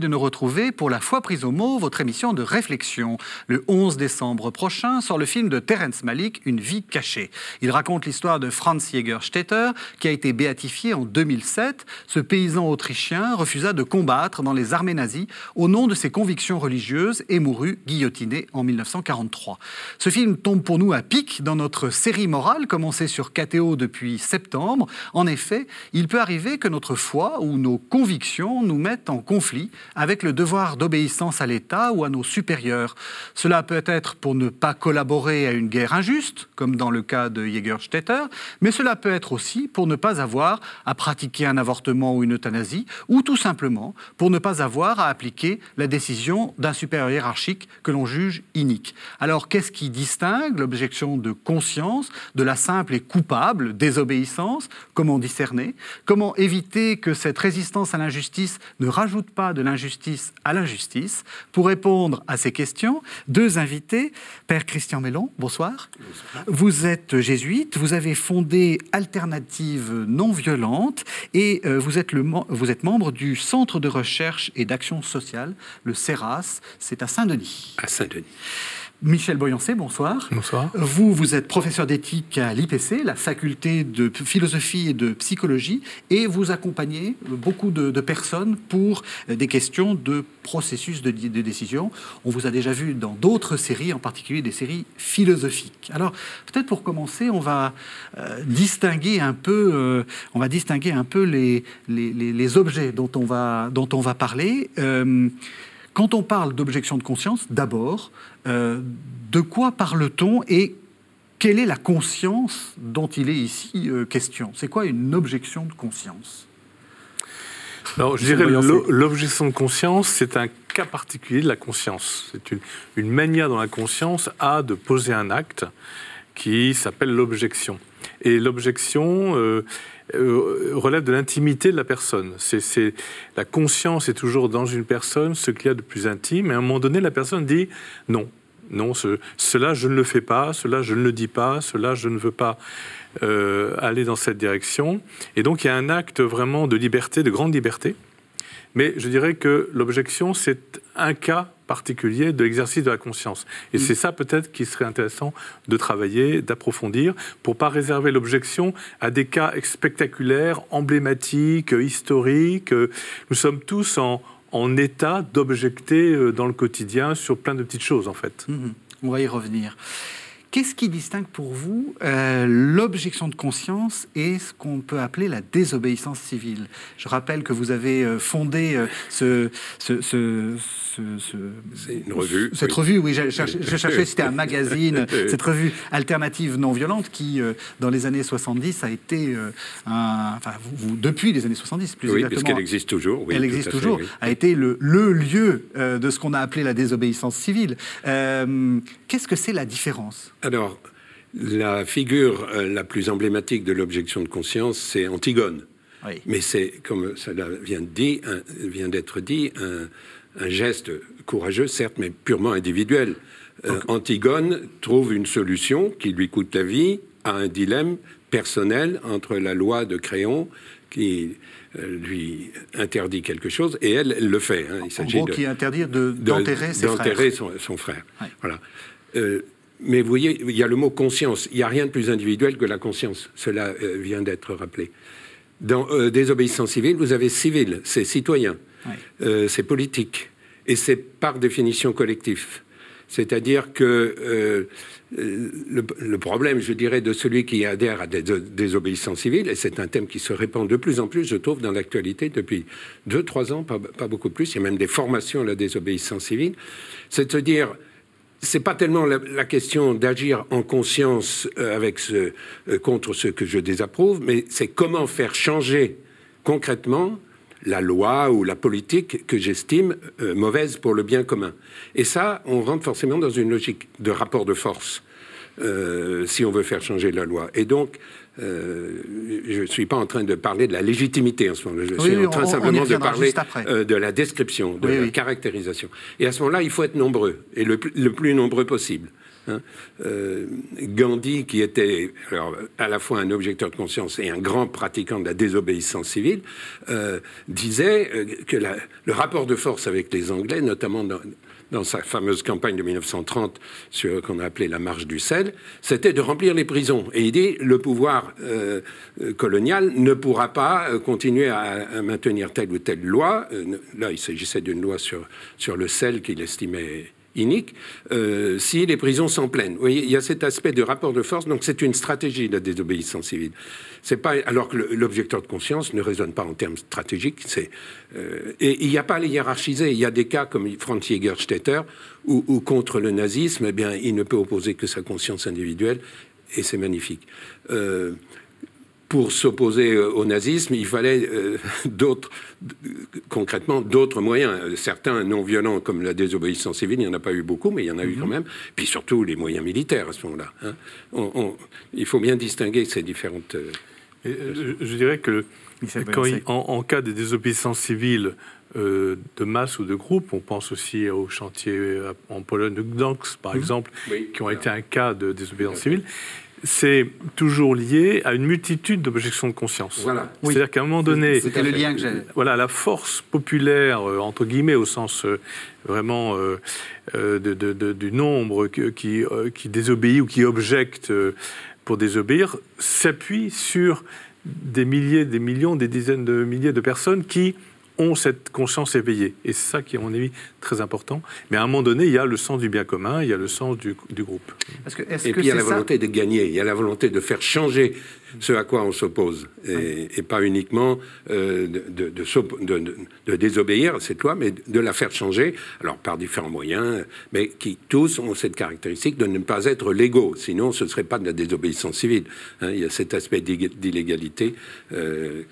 De nous retrouver pour La foi prise au mot, votre émission de réflexion. Le 11 décembre prochain sort le film de Terence Malik, Une vie cachée. Il raconte l'histoire de Franz Jägerstätter, qui a été béatifié en 2007. Ce paysan autrichien refusa de combattre dans les armées nazies au nom de ses convictions religieuses et mourut guillotiné en 1943. Ce film tombe pour nous à pic dans notre série morale commencée sur KTO depuis septembre. En effet, il peut arriver que notre foi ou nos convictions nous mettent en conflit avec le devoir d'obéissance à l'État ou à nos supérieurs. Cela peut être pour ne pas collaborer à une guerre injuste, comme dans le cas de Jägerstätter, mais cela peut être aussi pour ne pas avoir à pratiquer un avortement ou une euthanasie, ou tout simplement pour ne pas avoir à appliquer la décision d'un supérieur hiérarchique que l'on juge inique. Alors qu'est-ce qui distingue l'objection de conscience de la simple et coupable désobéissance? Comment discerner? Comment éviter que cette résistance à l'injustice ne rajoute pas de l'injustice à l'injustice Pour répondre à ces questions, deux invités. Père Christian Mélon, bonsoir. bonsoir. Vous êtes jésuite, vous avez fondé Alternative non violente et euh, vous, êtes le, vous êtes membre du Centre de recherche et d'action sociale, le CERAS, c'est à Saint-Denis. À Saint-Denis. Michel Boyancé, bonsoir. Bonsoir. Vous, vous êtes professeur d'éthique à l'IPC, la faculté de philosophie et de psychologie, et vous accompagnez beaucoup de, de personnes pour des questions de processus de, de, décision. On vous a déjà vu dans d'autres séries, en particulier des séries philosophiques. Alors, peut-être pour commencer, on va euh, distinguer un peu, euh, on va distinguer un peu les, les, les, les, objets dont on va, dont on va parler. Euh, quand on parle d'objection de conscience, d'abord, euh, de quoi parle-t-on et quelle est la conscience dont il est ici euh, question? C'est quoi une objection de conscience? Alors, je dirais l'objection de conscience, c'est un cas particulier de la conscience. C'est une, une, manière dont la conscience a de poser un acte qui s'appelle l'objection. Et l'objection, euh, relève de l'intimité de la personne. C'est, la conscience est toujours dans une personne ce qu'il y a de plus intime. Et à un moment donné, la personne dit non, non, ce, cela je ne le fais pas, cela je ne le dis pas, cela je ne veux pas euh, aller dans cette direction. Et donc il y a un acte vraiment de liberté, de grande liberté. Mais je dirais que l'objection, c'est un cas particulier de l'exercice de la conscience. Et mm. c'est ça peut-être qui serait intéressant de travailler, d'approfondir, pour pas réserver l'objection à des cas spectaculaires, emblématiques, historiques. Nous sommes tous en, en état d'objecter euh, dans le quotidien sur plein de petites choses, en fait. Mm-hmm. On va y revenir. Qu'est-ce qui distingue pour vous euh, l'objection de conscience et ce qu'on peut appeler la désobéissance civile? Je rappelle que vous avez euh, fondé euh, ce, ce, ce, ce, une revue. Cette oui. revue, oui, je cherchais, c'était un magazine, cette revue alternative non violente qui, euh, dans les années 70, a été euh, un, enfin, vous, vous, depuis les années 70, plus oui, exactement. parce qu'elle existe toujours. Oui, elle existe toujours. Fait, oui. A été le, le lieu euh, de ce qu'on a appelé la désobéissance civile. Qu'est-ce que c'est la différence? Alors, la figure la plus emblématique de l'objection de conscience, c'est Antigone. Oui. Mais c'est, comme cela vient d'être dit, un, un geste courageux, certes, mais purement individuel. Euh, Antigone trouve une solution qui lui coûte la vie à un dilemme personnel entre la loi de Créon qui euh, lui interdit quelque chose et elle, elle le fait. Hein. Il s'agit de qui interdire d'enterrer de, ses frères. Son, son, frère. Ouais. Voilà. Euh, mais vous voyez, il y a le mot conscience. Il n'y a rien de plus individuel que la conscience. Cela euh, vient d'être rappelé. Dans euh, désobéissance civile, vous avez civil, c'est citoyen, euh, c'est politique, et c'est par définition collectif. C'est-à-dire que euh, le, le, problème, je dirais, de celui qui adhère à des désobéissances civiles, et c'est un thème qui se répand de plus en plus, je trouve, dans l'actualité depuis deux, trois ans, pas, beaucoup plus, il y a même des formations à la désobéissance civile, c'est de se dire, c'est pas tellement la, question d'agir en conscience euh, avec ce, euh, contre ce que je désapprouve, mais c'est comment faire changer concrètement la loi ou la politique que j'estime euh, mauvaise pour le bien commun. Et ça, on rentre forcément dans une logique de rapport de force euh, si on veut faire changer la loi. Et donc, euh, je ne suis pas en train de parler de la légitimité en ce moment. Je oui, suis en train on, simplement on de parler euh, de la description, de oui, la caractérisation. Et à ce moment-là, il faut être nombreux, et le, le plus nombreux possible. Hein. Euh, Gandhi, qui était alors, à la fois un objecteur de conscience et un grand pratiquant de la désobéissance civile, euh, disait euh, que le rapport de force avec les Anglais, notamment dans, sa fameuse campagne de 1930 sur qu'on a appelé la marche du sel, c'était de remplir les prisons. Et il dit le pouvoir colonial ne pourra pas continuer à, maintenir telle ou telle loi. Là, il s'agissait d'une loi sur, sur le sel qu'il estimait inique euh, si les prisons sont pleines. Vous voyez, il y a cet aspect de rapport de force, donc c'est une stratégie la désobéissance civile. C'est pas alors que l'objecteur de conscience ne raisonne pas en termes stratégiques. C'est euh, et il n'y a pas à les hiérarchiser. Il y a des cas comme Franz Jägerstätter où, où, contre le nazisme, eh bien, il ne peut opposer que sa conscience individuelle et c'est magnifique. Euh, pour s'opposer euh, au nazisme, il fallait euh, d'autres, concrètement, d'autres moyens. Certains non violents, comme la désobéissance civile, il n'y en a pas eu beaucoup, mais il y en a eu quand mhm. même. Puis surtout les moyens militaires à ce moment-là. Hein. il faut bien distinguer ces différentes. Euh, je, dirais que quand en, cas de désobéissance civile de masse ou de groupe, on pense aussi au chantier en Pologne de Gdansk, par mhm. exemple, qui ont été un cas de désobéissance civile c'est toujours lié à une multitude d'objections de conscience. Voilà. C'est-à-dire qu'à un moment donné, c'était le lien que. Voilà, la force populaire euh, entre guillemets au sens euh, vraiment euh, du nombre qui, qui désobéit ou qui objecte pour désobéir s'appuie sur des milliers, des millions, des dizaines de milliers de personnes qui ont cette conscience éveillée. Et c'est ça qui est, à mon avis, très important. Mais à un moment donné, il y a le sens du bien commun, il y a le sens du, groupe. Parce que, et puis il y a la volonté de gagner, il y a la volonté de faire changer ce à quoi on s'oppose. Et, pas uniquement euh, de, de, désobéir à cette loi, mais de la faire changer, alors par différents moyens, mais qui tous ont cette caractéristique de ne pas être légaux. Sinon, ce ne serait pas de la désobéissance civile. Hein. il y a cet aspect d'illégalité. Euh,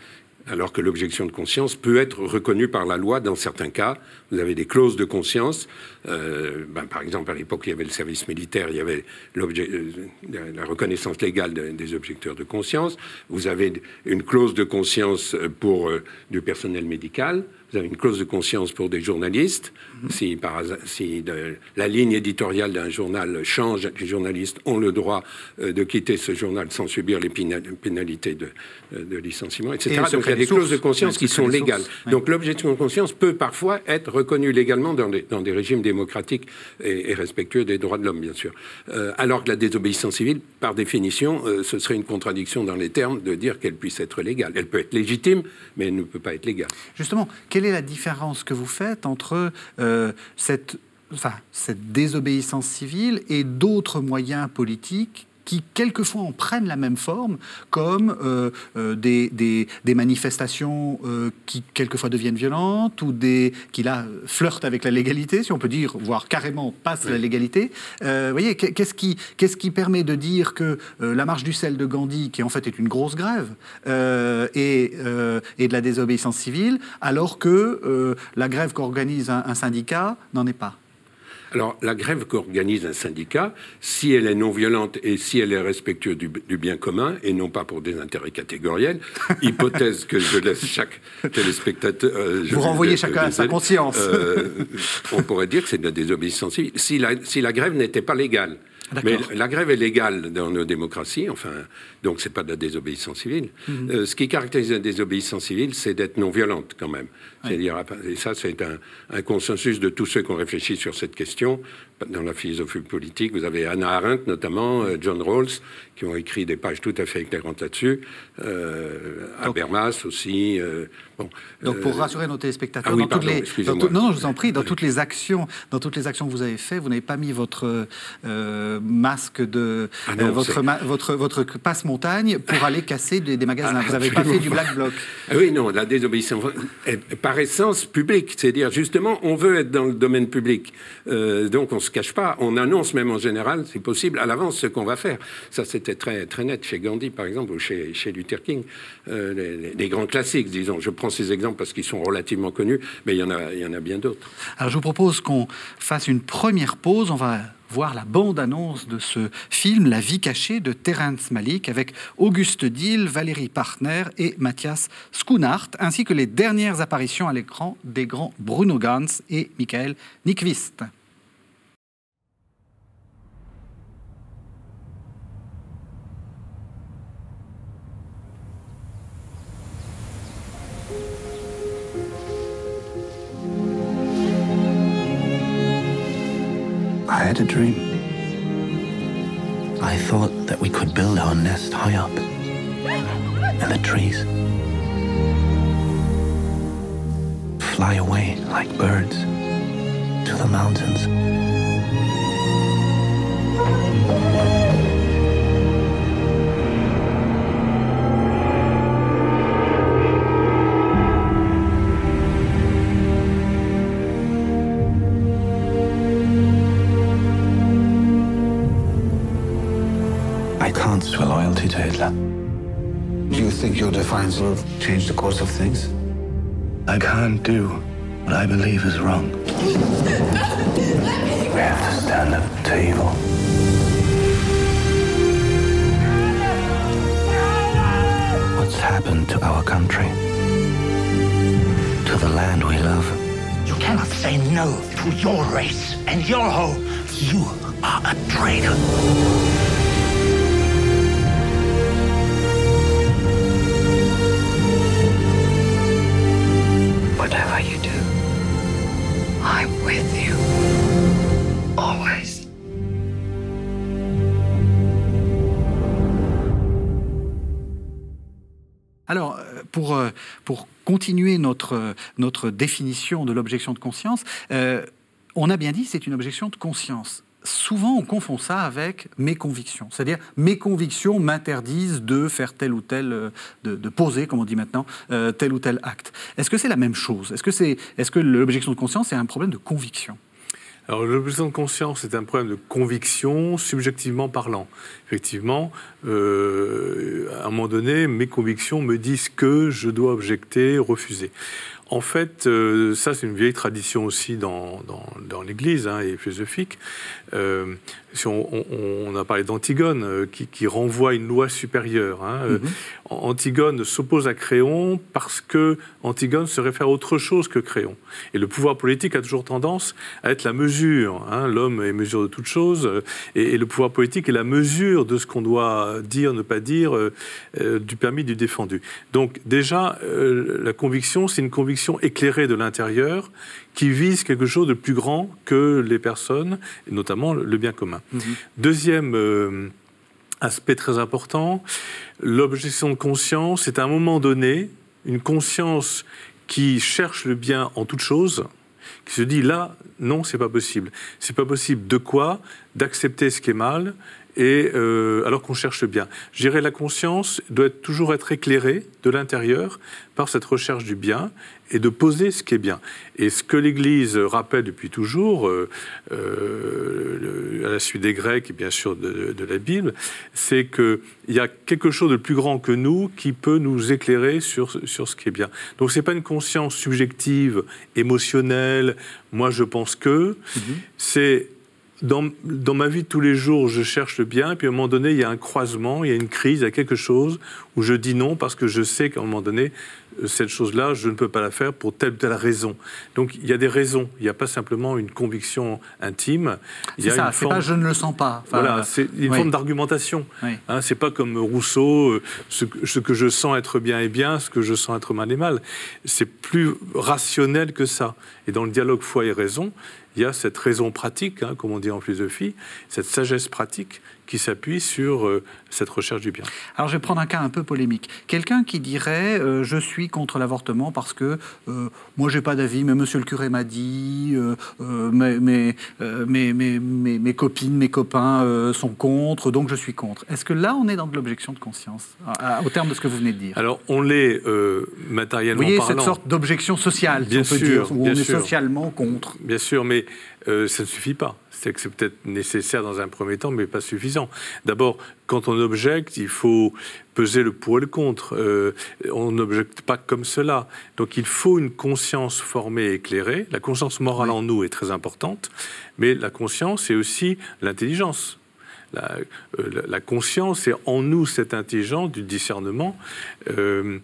alors que l'objection de conscience peut être reconnue par la loi dans certains cas. Vous avez des clauses de conscience. Euh, ben, par exemple, à l'époque, il y avait le service militaire, il y avait euh, la reconnaissance légale des objecteurs de conscience. Vous avez une clause de conscience pour euh, du personnel médical. Vous avez une clause de conscience pour des journalistes. Si, par si la ligne éditoriale d'un journal change, les journalistes ont le droit euh, de quitter ce journal sans subir les pénalités de, euh, licenciement, etc. Donc il y a des clauses de conscience qui sont légales. Donc l'objection de conscience peut parfois être reconnue légalement dans des, dans des régimes démocratiques et, respectueux des droits de l'homme, bien sûr. Euh, alors que la désobéissance civile, par définition, ce serait une contradiction dans les termes de dire qu'elle puisse être légale. Elle peut être légitime, mais elle ne peut pas être légale. Justement, quel quelle est la différence que vous faites entre cette, enfin, cette désobéissance civile et d'autres moyens politiques qui quelquefois en prennent la même forme, comme euh, euh, des, des, manifestations euh, qui quelquefois deviennent violentes ou des qui là flirtent avec la légalité, si on peut dire, voire carrément passent la légalité. vous voyez, qu'est-ce qui, qu'est-ce qui permet de dire que la marche du sel de Gandhi, qui en fait est une grosse grève, et, et de la désobéissance civile, alors que la grève qu'organise un syndicat n'en est pas? Alors, la grève qu'organise un syndicat, si elle est non violente et si elle est respectueuse du, bien commun, et non pas pour des intérêts catégoriels, hypothèse que je laisse chaque téléspectateur... Euh, Vous renvoyez chacun à sa conscience. Euh, on pourrait dire que c'est de la désobéissance civile. Si la, si la grève n'était pas légale, mais la grève est légale dans nos démocraties, enfin, donc c'est pas de la désobéissance civile. Mhm. Euh, ce qui caractérise la désobéissance civile, c'est d'être non violente quand même. C'est-à-dire, et ça, c'est un, un, consensus de tous ceux qui ont réfléchi sur cette question dans la philosophie politique. Vous avez Anna Arendt, notamment, euh, John Rawls, qui ont écrit des pages tout à fait éclairantes là-dessus. Euh, Habermas aussi. Euh, bon, Donc, pour rassurer nos téléspectateurs, ah dans toutes les, non, non, je vous en prie, dans toutes les actions, dans toutes les actions que vous avez faites, vous n'avez pas mis votre masque de ah votre, votre votre passe montagne pour aller casser des, magasins. vous n'avez pas fait du black bloc. Ah oui, non, la désobéissance est par essence publique, c'est-à-dire justement, on veut être dans le domaine public, donc on se cache pas, on annonce même en général, si possible, à l'avance ce qu'on va faire. Ça, c'était très, très net chez Gandhi, par exemple, ou chez, chez Luther King. Euh, les, grands classiques, disons. Je prends ces exemples parce qu'ils sont relativement connus, mais il y en a, il y en a bien d'autres. Alors, je vous propose qu'on fasse une première pause. On va voir la bande-annonce de ce film, La vie cachée de Terence Malik, avec Auguste Dill, Valérie Partner et Mathias Schoonart, ainsi que les dernières apparitions à l'écran des grands Bruno Gans et Michael Nyquist. Had a dream. I thought that we could build our nest high up in the trees. Fly away like birds to the mountains. To Hitler. Do you think your defiance will change the course of things? I can't do what I believe is wrong. we have to stand up to evil. What's happened to our country? To the land we love? You cannot say no to your race and your home. You are a traitor. Alors, euh, pour, euh, pour continuer notre, notre définition de l'objection de conscience, euh, on a bien dit c'est une objection de conscience. Souvent, on confond ça avec mes convictions. C'est-à-dire, mes convictions m'interdisent de faire tel ou tel, de, poser, comme on dit maintenant, tel ou tel acte. Est-ce que c'est la même chose? Est-ce que, est-ce que l'objection de conscience est un problème de conviction? Alors, l'objection de conscience est un problème de conviction, subjectivement parlant. Effectivement, euh, à un moment donné, mes convictions me disent que je dois objecter, refuser. En fait, euh, ça c'est une vieille tradition aussi dans, dans, l'Église hein, et philosophique. Euh, si on, a parlé d'Antigone, euh, qui, renvoie une loi supérieure. Hein, euh, mhm. Antigone s'oppose à Créon parce que Antigone se réfère à autre chose que Créon. Et le pouvoir politique a toujours tendance à être la mesure. Hein, L'homme est mesure de toute chose, euh, et, le pouvoir politique est la mesure de ce qu'on doit dire, ne pas dire, du permis, du défendu. Donc déjà, la conviction, c'est une conviction éclairée de l'intérieur qui vise quelque chose de plus grand que les personnes, et notamment le bien commun. Mhm. Deuxième euh, aspect très important, l'objection de conscience est à un moment donné une conscience qui cherche le bien en toute chose, qui se dit là, non, c'est pas possible. C'est pas possible de quoi D'accepter ce qui est mal et euh, alors qu'on cherche bien. Je dirais la conscience doit toujours être éclairée de l'intérieur par cette recherche du bien et de poser ce qui est bien. Et ce que l'Église rappelle depuis toujours, euh, euh, à la suite des Grecs et bien sûr de, la Bible, c'est qu'il y a quelque chose de plus grand que nous qui peut nous éclairer sur, sur ce qui est bien. Donc ce n'est pas une conscience subjective, émotionnelle, moi je pense que, mm-hmm. c'est dans, dans, ma vie de tous les jours, je cherche le bien, et puis à un moment donné, il y a un croisement, il y a une crise, il y a quelque chose où je dis non parce que je sais qu'à un moment donné, euh, cette chose-là, je ne peux pas la faire pour telle ou telle raison. Donc il y a des raisons, il n'y a pas simplement une conviction intime. C'est ça, c'est pas je ne le sens pas. voilà, c'est une forme d'argumentation. Hein, c'est pas comme Rousseau, euh, ce, ce, que je sens être bien est bien, ce que je sens être mal est mal. C'est plus rationnel que ça. Et dans le dialogue foi et raison, il y a cette raison pratique, hein, comme on dit en philosophie, cette sagesse pratique qui s'appuie sur euh, cette recherche du bien. Alors je vais prendre un cas un peu polémique. Quelqu'un qui dirait euh, je suis contre l'avortement parce que euh, moi j'ai pas d'avis, mais monsieur le curé m'a dit, mes, mes, mes, mes, copines, mes copains sont contre, donc je suis contre. Est-ce que là on est dans de l'objection de conscience, au terme de ce que vous venez de dire? Alors on l'est matériellement Vous voyez cette sorte d'objection sociale, bien on peut sûr, dire, où on est socialement contre. Bien sûr, mais ça ne suffit pas c'est que c'est peut-être nécessaire dans un premier temps, mais pas suffisant. D'abord, quand on objecte, il faut peser le pour et le contre. Euh, on n'objecte pas comme cela. Donc il faut une conscience formée et éclairée. La conscience morale en nous est très importante, mais la conscience, c'est aussi l'intelligence. Euh, la, conscience est en nous cette intelligence du discernement. Euh,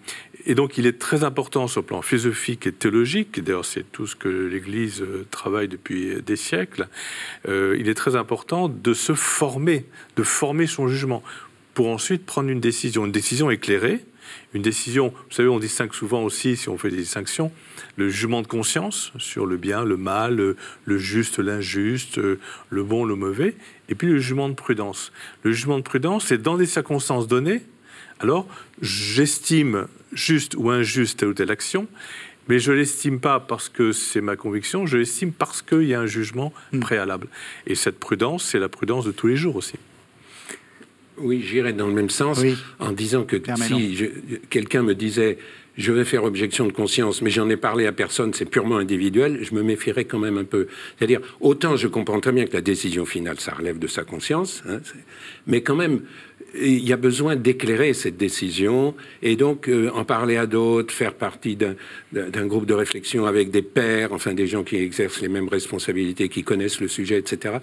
et donc il est très important sur le plan philosophique et théologique, d'ailleurs c'est tout ce que l'Église euh, travaille depuis des siècles, il est très important de se former, de former son jugement, pour ensuite prendre une décision, une décision éclairée, Une décision, vous savez, on distingue souvent aussi, si on fait des distinctions, le jugement de conscience sur le bien, le mal, le, juste, l'injuste, le bon, le mauvais, et puis le jugement de prudence. Le jugement de prudence, c'est dans des circonstances données, alors j'estime juste ou injuste telle ou telle action, mais je ne l'estime pas parce que c'est ma conviction, je l'estime parce qu'il y a un jugement hmm. préalable. Et cette prudence, c'est la prudence de tous les jours aussi. Oui, j'irais dans le même sens en disant que si quelqu'un me disait je vais faire objection de conscience, mais j'en ai parlé à personne, c'est purement individuel, je me méfierais quand même un peu. C'est-à-dire, autant je comprends très bien que la décision finale, ça relève de sa conscience, hein, mais quand même, il y a besoin d'éclairer cette décision et donc euh, en parler à d'autres, faire partie d'un groupe de réflexion avec des pairs, enfin des gens qui exercent les mêmes responsabilités, qui connaissent le sujet, etc.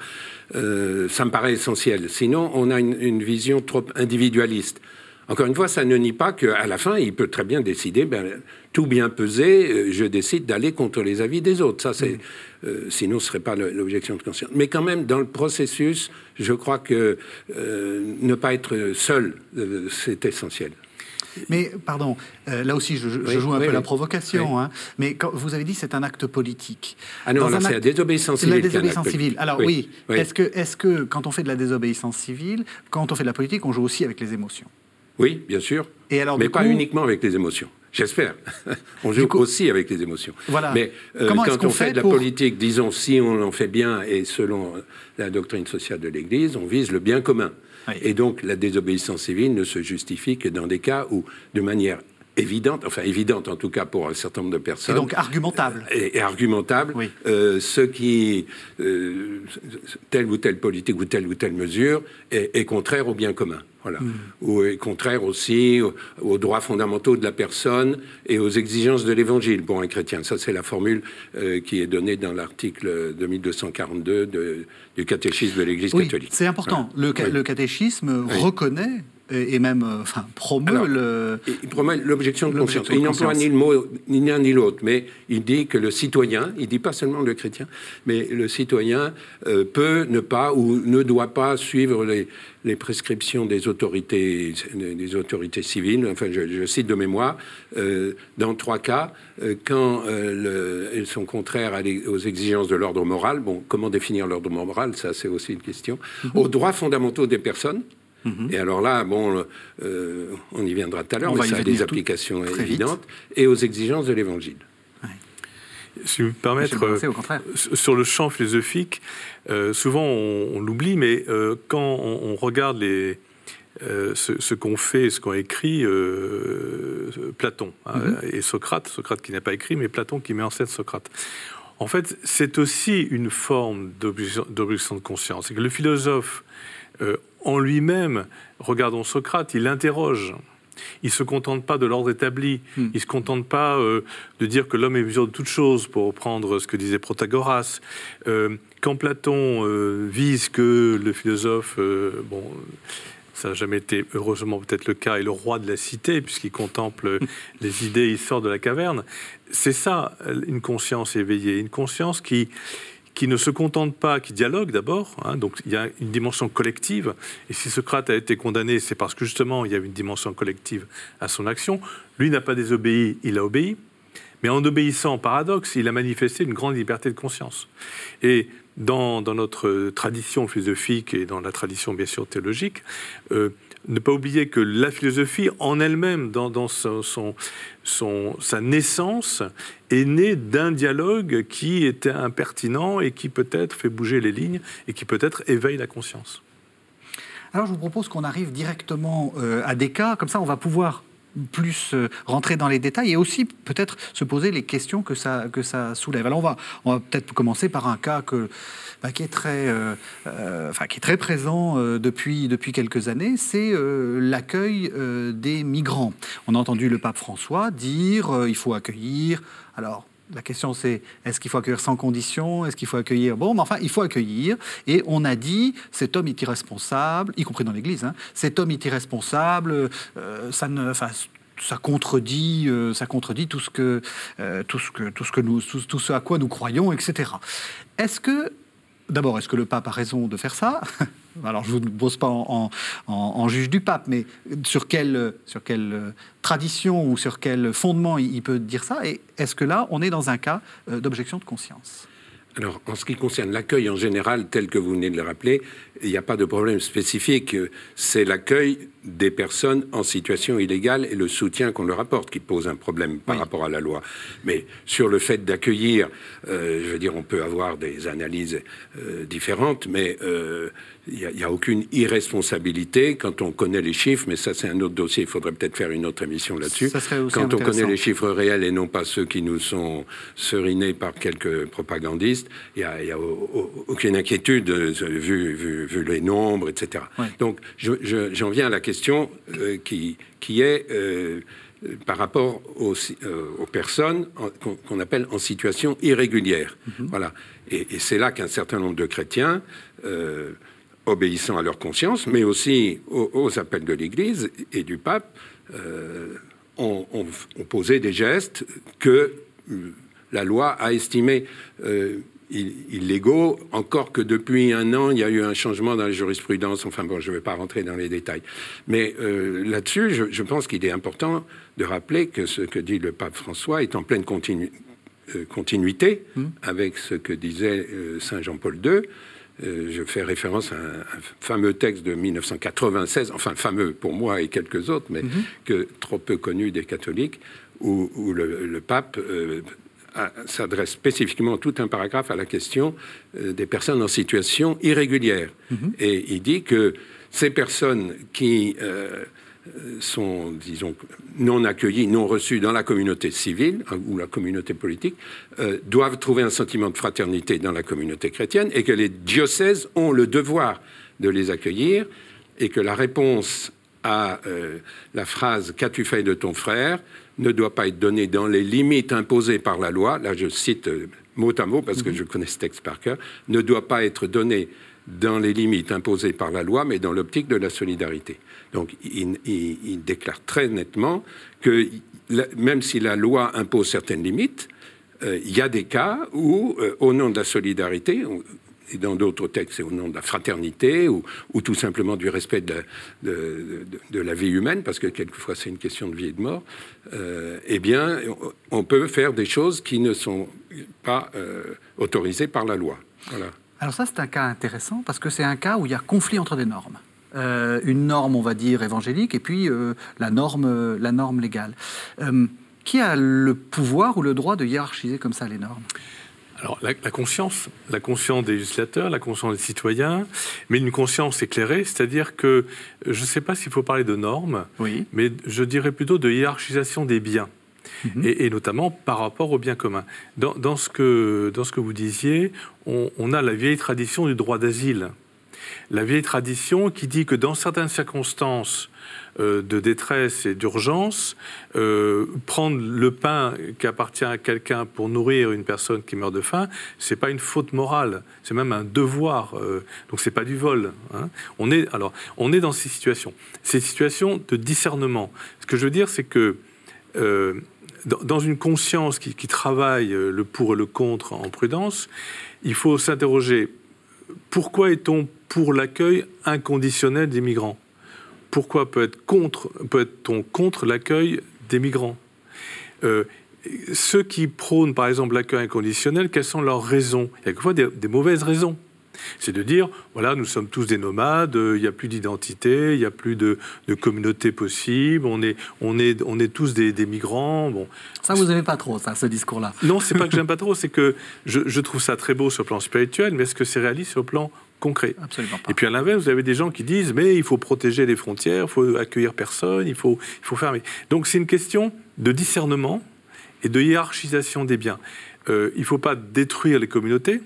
Euh, ça me paraît essentiel. Sinon, on a une, une vision trop individualiste. Encore une fois, ça ne nie pas qu'à la fin, il peut très bien décider, ben, tout bien pesé, euh, je décide d'aller contre les avis des autres. Ça, c'est, euh, sinon, ce ne serait pas l'objection de conscience. Mais quand même, dans le processus, je crois que euh, ne pas être seul, c'est essentiel. Mais pardon, là aussi je, joue un peu la provocation, hein, mais quand vous avez dit c'est un acte politique. Ah non, c'est la désobéissance civile. La désobéissance civile. Alors oui, est-ce que, est que quand on fait de la désobéissance civile, quand on fait de la politique, on joue aussi avec les émotions? Oui, bien sûr. Et alors, mais pas uniquement avec les émotions. J'espère. on joue aussi avec les émotions. Voilà. Mais euh, quand on fait, de la politique, disons, si on en fait bien et selon la doctrine sociale de l'Église, on vise le bien commun. Et donc, la désobéissance civile ne se justifie que dans des cas où, de manière évidente, enfin évidente en tout cas pour un certain nombre de personnes. Et donc argumentable. Et, argumentable. Euh, ce qui, euh, telle ou telle politique ou telle ou telle mesure est contraire au bien commun. Voilà. Mm. Ou est contraire aussi aux, droits fondamentaux de la personne et aux exigences de l'Évangile pour un chrétien. Ça, c'est la formule euh, qui est donnée dans l'article 2242 de, du catéchisme de l'Église oui, catholique. C'est important. Le, le, catéchisme reconnaît et même euh, enfin, promeut le... Il promeut l'objection de conscience. Il n'emploie ni le mot ni l'un ni l'autre, mais il dit que le citoyen, il dit pas seulement le chrétien, mais le citoyen euh, peut ne pas ou ne doit pas suivre les, les prescriptions des autorités, des autorités civiles. Enfin, je, cite de mémoire, euh, dans trois cas, quand elles sont contraires aux exigences de l'ordre moral. Bon, comment définir l'ordre moral? Ça, c'est aussi une question. Mm-hmm. Aux droits fondamentaux des personnes. Mhm. Et alors là, bon, euh, on y viendra tout à l'heure, mais ça a des applications évidentes, et aux exigences de l'Évangile. Si vous me permettre, euh, sur le champ philosophique, euh, souvent on, l'oublie, mais quand on, regarde les, ce, qu'on fait, ce qu'ont écrit Platon hein, mhm. et Socrate, Socrate qui n'a pas écrit, mais Platon qui met en scène Socrate. En fait, c'est aussi une forme d'objection de conscience. C'est que le philosophe en lui-même, regardons Socrate, il interroge. Il ne se contente pas de l'ordre établi. Hmm. Il ne se contente pas euh, de dire que l'homme est mesure de toutes choses, pour reprendre ce que disait Protagoras. Euh, quand Platon euh, vise que le philosophe, bon, ça n'a jamais été heureusement peut-être le cas, est le roi de la cité, puisqu'il contemple les idées, il sort de la caverne. C'est ça, une conscience éveillée, une conscience qui, qui ne se contente pas, qui dialogue d'abord. Hein, donc il y a une dimension collective. Et si Socrate a été condamné, c'est parce que justement il y avait une dimension collective à son action. Lui n'a pas désobéi, il a obéi. Mais en obéissant, paradoxe, il a manifesté une grande liberté de conscience. Et dans, notre tradition philosophique et dans la tradition bien sûr théologique, euh, ne pas oublier que la philosophie en elle-même, dans, son, sa naissance, est née d'un dialogue qui était impertinent et qui peut-être fait bouger les lignes et qui peut-être éveille la conscience. Alors je vous propose qu'on arrive directement euh, à des cas, comme ça on va pouvoir plus euh, rentrer dans les détails et aussi peut-être se poser les questions que ça, que ça soulève. Alors on va, on va peut-être commencer par un cas bah, qui, est très, euh, euh, enfin, qui est très présent depuis, depuis quelques années, c'est l'accueil des migrants. On a entendu le pape François dire il faut accueillir. Alors, la question c'est est-ce qu'il faut accueillir sans condition? Est-ce qu'il faut accueillir Bon, mais enfin, il faut accueillir. Et on a dit cet homme est irresponsable, y compris dans l'Église. Hein, cet homme est irresponsable. Euh, ça ne, enfin, ça contredit, euh, ça contredit tout ce que, euh, tout ce que, tout ce que tout, ce à quoi nous croyons, etc. Est-ce que D'abord, est-ce que le pape a raison de faire ça? Alors je ne vous pose pas en, juge du pape, mais sur quelle, sur quelle tradition ou sur quel fondement il peut dire ça Et est-ce que là, on est dans un cas d'objection de conscience? Alors, en ce qui concerne l'accueil en général, tel que vous venez de le rappeler, il n'y a pas de problème spécifique. C'est l'accueil des personnes en situation illégale et le soutien qu'on leur apporte qui pose un problème par rapport à la loi. Mais sur le fait d'accueillir, euh, je veux dire, on peut avoir des analyses euh, différentes, mais euh, il n'y a, aucune irresponsabilité quand on connaît les chiffres, mais ça c'est un autre dossier, il faudrait peut-être faire une autre émission là-dessus. Quand on connaît les chiffres réels et non pas ceux qui nous sont serinés par quelques propagandistes, il n'y a, aucune inquiétude vu, vu, les nombres, etc. Donc j'en viens à la question euh, qui, qui est... Euh, par rapport aux, euh, aux personnes qu'on appelle en situation irrégulière. Mm-hmm. Voilà. Et, c'est là qu'un certain nombre de chrétiens obéissant à leur conscience, mais aussi aux, appels de l'Église et du pape, euh, ont, posé des gestes que euh, la loi a estimés euh, illégaux, encore que depuis un an, il y a eu un changement dans la jurisprudence. Enfin bon, je ne vais pas rentrer dans les détails. Mais là-dessus, je, pense qu'il est important de rappeler que ce que dit le pape François est en pleine continuité mmh. avec ce que disait Saint Jean-Paul II. Euh, je fais référence à un, fameux texte de 1996, enfin fameux pour moi et quelques autres, mais mhm. que trop peu connu des catholiques, où, le, pape euh, s'adresse spécifiquement tout un paragraphe à la question euh, des personnes en situation irrégulière. Mhm. Et il dit que ces personnes qui euh, sont, disons, non accueillis, non reçus dans la communauté civile hein, ou la communauté politique, euh, doivent trouver un sentiment de fraternité dans la communauté chrétienne et que les diocèses ont le devoir de les accueillir et que la réponse à euh, la phrase Qu'as-tu fait de ton frère? ne doit pas être donnée dans les limites imposées par la loi, là je cite mot à mot parce que mhm. je connais ce texte par cœur, ne doit pas être donnée dans les limites imposées par la loi, mais dans l'optique de la solidarité. Donc il, déclare très nettement que même si la loi impose certaines limites, euh, il y a des cas où, euh, au nom de la solidarité, et dans d'autres textes, c'est au nom de la fraternité ou, tout simplement du respect de, la vie humaine, parce que quelquefois c'est une question de vie et de mort, euh, eh bien, on peut faire des choses qui ne sont pas autorisées par la loi. Voilà. Alors ça, c'est un cas intéressant, parce que c'est un cas où il y a conflit entre des normes. Euh, une norme, on va dire, évangélique, et puis euh, la, norme, la norme légale. Euh, qui a le pouvoir ou le droit de hiérarchiser comme ça les normes? Alors, la, conscience, la conscience des législateurs, la conscience des citoyens, mais une conscience éclairée, c'est-à-dire que je ne sais pas s'il faut parler de normes, oui. mais je dirais plutôt de hiérarchisation des biens. Mhm. Et, notamment par rapport au bien commun. Dans, ce, que, vous disiez, on a la vieille tradition du droit d'asile la vieille tradition qui dit que dans certaines circonstances euh, de détresse et d'urgence, euh, prendre le pain qui appartient à quelqu'un pour nourrir une personne qui meurt de faim, c'est pas une faute morale, c'est même un devoir. Euh, donc c'est pas du vol. Hein. On est alors on est dans ces situations, ces situations de discernement. Ce que je veux dire, c'est que dans une conscience qui, travaille le pour et le contre en prudence, il faut s'interroger pourquoi est-on pour l'accueil inconditionnel des migrants? Pourquoi peut-être contre, peut-on contre l'accueil des migrants? Euh, Ceux qui prônent par exemple l'accueil inconditionnel, quelles sont leurs raisons? Il y a quelquefois des mauvaises raisons. C'est de dire, voilà, nous sommes tous des nomades, il n'y a plus d'identité, il n'y a plus de, communauté possible, on est, on est, on est tous des, migrants. Bon. Ça, vous n'aimez pas trop, ça, ce discours-là Non, c'est pas que j'aime pas trop, c'est que je, trouve ça très beau sur le plan spirituel, mais est-ce que c'est réaliste sur le plan concret? Absolument Et puis à l'inverse, vous avez des gens qui disent mais il faut protéger les frontières, il faut accueillir personne, il faut, il faut fermer. Donc c'est une question de discernement et de hiérarchisation des biens. Euh, il ne faut pas détruire les communautés,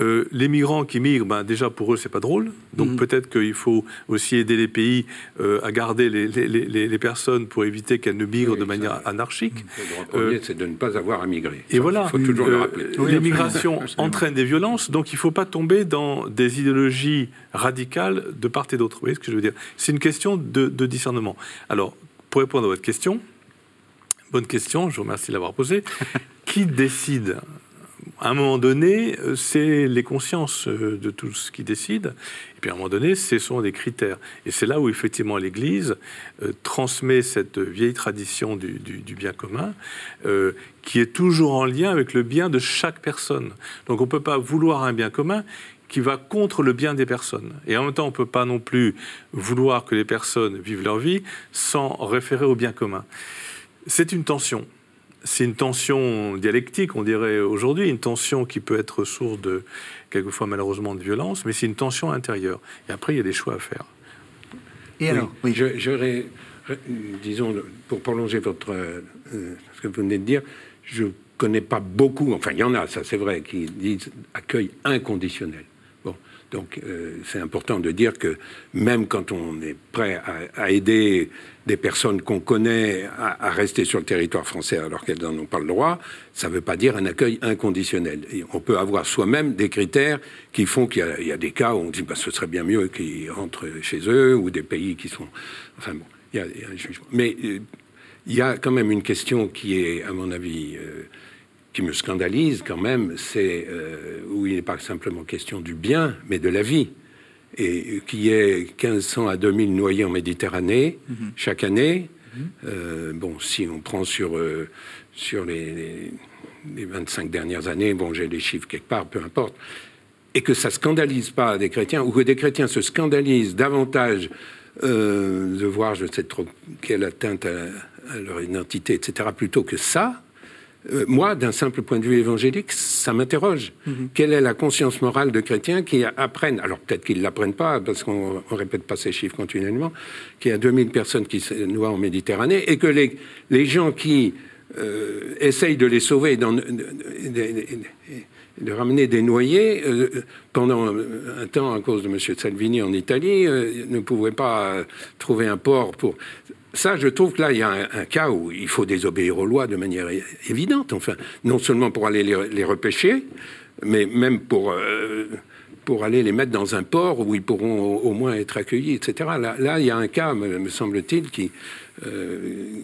euh, les migrants qui migrent, ben, déjà pour eux, c'est pas drôle. Donc mhm. peut-être qu'il faut aussi aider les pays euh, à garder les, personnes pour éviter qu'elles ne migrent de manière anarchique. Le droit premier, c'est de ne pas avoir à migrer. Et voilà. Il faut toujours le rappeler. les migrations entraînent des violences, donc il ne faut pas tomber dans des idéologies radicales de part et d'autre. Vous voyez ce que je veux dire? C'est une question de, de discernement. Alors, pour répondre à votre question, bonne question, je vous remercie de l'avoir posée. qui décide? À un moment donné, euh, c'est les consciences euh, de tout ce qui décide. Et puis à un moment donné, ce sont des critères. Et c'est là où effectivement l'Église euh, transmet cette vieille tradition du, bien commun, qui est toujours en lien avec le bien de chaque personne. Donc on ne peut pas vouloir un bien commun qui va contre le bien des personnes. Et en même temps, on ne peut pas non plus vouloir que les personnes vivent leur vie sans référer au bien commun. C'est une tension c'est une tension dialectique, on dirait aujourd'hui, une tension qui peut être source de, quelquefois malheureusement, de violence, mais c'est une tension intérieure. Et après, il y a des choix à faire. Et alors oui. J'aurais, disons, pour prolonger votre, euh, ce que vous venez de dire, je ne connais pas beaucoup, enfin il y en a, ça c'est vrai, qui disent accueil inconditionnel. Donc euh, c'est important de dire que même quand on est prêt à, aider des personnes qu'on connaît à, rester sur le territoire français alors qu'elles n'en ont pas le droit, ça ne veut pas dire un accueil inconditionnel. on peut avoir soi-même des critères qui font qu'il y, a des cas où on dit bah, ce serait bien mieux qu'ils rentrent chez eux ou des pays qui sont... Enfin bon, il y a, un jugement. Mais euh, il y a quand même une question qui est, à mon avis... Euh, qui me scandalise quand même, c'est euh, où il n'est pas simplement question du bien, mais de la vie. Et qui est 1500 à 2000 noyés en Méditerranée mhm. chaque année. Mhm. Euh, bon, si on prend sur, euh, sur les, les, 25 dernières années, bon, j'ai les chiffres quelque part, peu importe. Et que ça scandalise pas des chrétiens, ou que des chrétiens se scandalisent davantage de voir, je ne sais trop quelle atteinte à leur identité, etc., plutôt que ça, euh, moi, d'un simple point de vue évangélique, ça m'interroge. Mhm. Quelle est la conscience morale de chrétiens qui apprennent, alors peut-être qu'ils ne l'apprennent pas, parce qu'on ne répète pas ces chiffres continuellement, qu'il y a 2000 personnes qui se noient en Méditerranée, et que les, les gens qui euh, essayent de les sauver, de, de, ramener des noyés, euh, pendant un temps, à cause de M. Salvini en Italie, ne pouvaient pas trouver un port pour ça, je trouve que là, il y a un, cas où il faut désobéir aux lois de manière évidente. Enfin, non seulement pour aller les, repêcher, mais même pour, euh, pour aller les mettre dans un port où ils pourront au, moins être accueillis, etc. Là, il y a un cas, me, semble-t-il, qui, euh,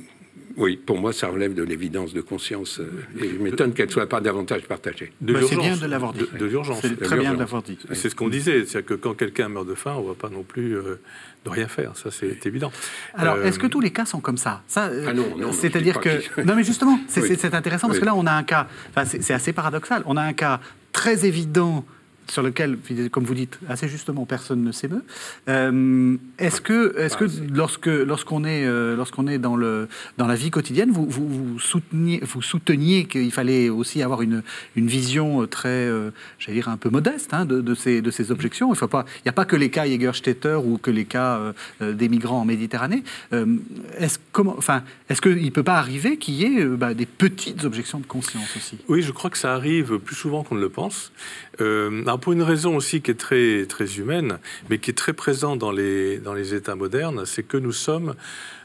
oui, pour moi, ça relève de l'évidence de conscience. Euh, et je m'étonne qu'elle ne soit pas davantage partagée. Bah, c'est bien de l'avoir dit. De, l'urgence. C'est très bien de l'avoir dit. C'est ce qu'on disait, c'est que quand quelqu'un meurt de faim, on ne va pas non plus euh, de rien faire. Ça, c'est évident. Alors, est-ce que tous les cas sont comme ça, ça euh, ah non, non C'est-à-dire que... Non, mais justement, c'est intéressant parce que là, on a un cas... c'est assez paradoxal. On a un cas très évident sur lequel, comme vous dites assez justement, personne ne s'émeut. Euh, est-ce que, est-ce que lorsque, lorsqu'on est, euh, lorsqu'on est dans, le, dans la vie quotidienne, vous, vous, souteniez, vous souteniez qu'il fallait aussi avoir une, une vision très, euh, j'allais dire, un peu modeste hein, de, de, ces, de ces objections? Il n'y a pas que les cas Jägerstätter ou que les cas des migrants en Méditerranée. est-ce, comment, enfin, est-ce qu'il ne peut pas arriver qu'il y ait bah, des petites objections de conscience aussi? Oui, je crois que ça arrive plus souvent qu'on ne le pense. Alors pour une raison aussi qui est très, très humaine, mais qui est très présente dans les, dans les États modernes, c'est que nous sommes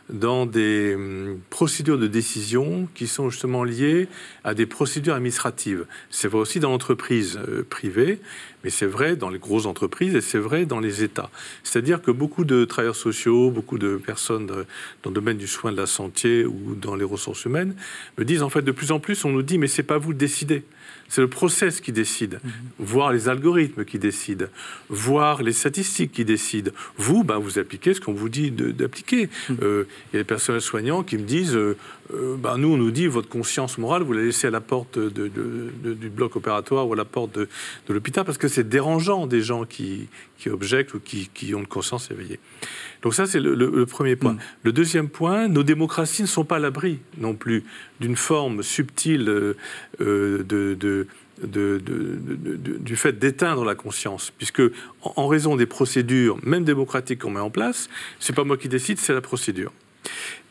dans des hum, procédures de décision qui sont justement liées à des procédures administratives. C'est vrai aussi dans l'entreprise euh, privée, mais c'est vrai dans les grosses entreprises et c'est vrai dans les États. C'est-à-dire que beaucoup de travailleurs sociaux, beaucoup de personnes dans le domaine du soin de la santé ou dans les ressources humaines me disent en fait de plus en plus, on nous dit mais c'est pas vous de décider. C'est le process qui décide, mhm. voir les algorithmes qui décident, voir les statistiques qui décident. Vous, ben, vous appliquez ce qu'on vous dit d'appliquer. Mhm. Euh, il y a des personnels soignants qui me disent euh, euh, ben, nous, on nous dit votre conscience morale, vous la laissez à la porte de, du bloc opératoire ou à la porte de, l'hôpital parce que c'est dérangeant des gens qui, qui objectent ou qui, qui, ont une conscience éveillée. Donc ça, c'est le, premier point. Mhm. Le deuxième point, nos démocraties ne sont pas à l'abri non plus d'une forme subtile de, de du fait d'éteindre la conscience, puisque en, raison des procédures, même démocratiques qu'on met en place, c'est pas moi qui décide, c'est la procédure.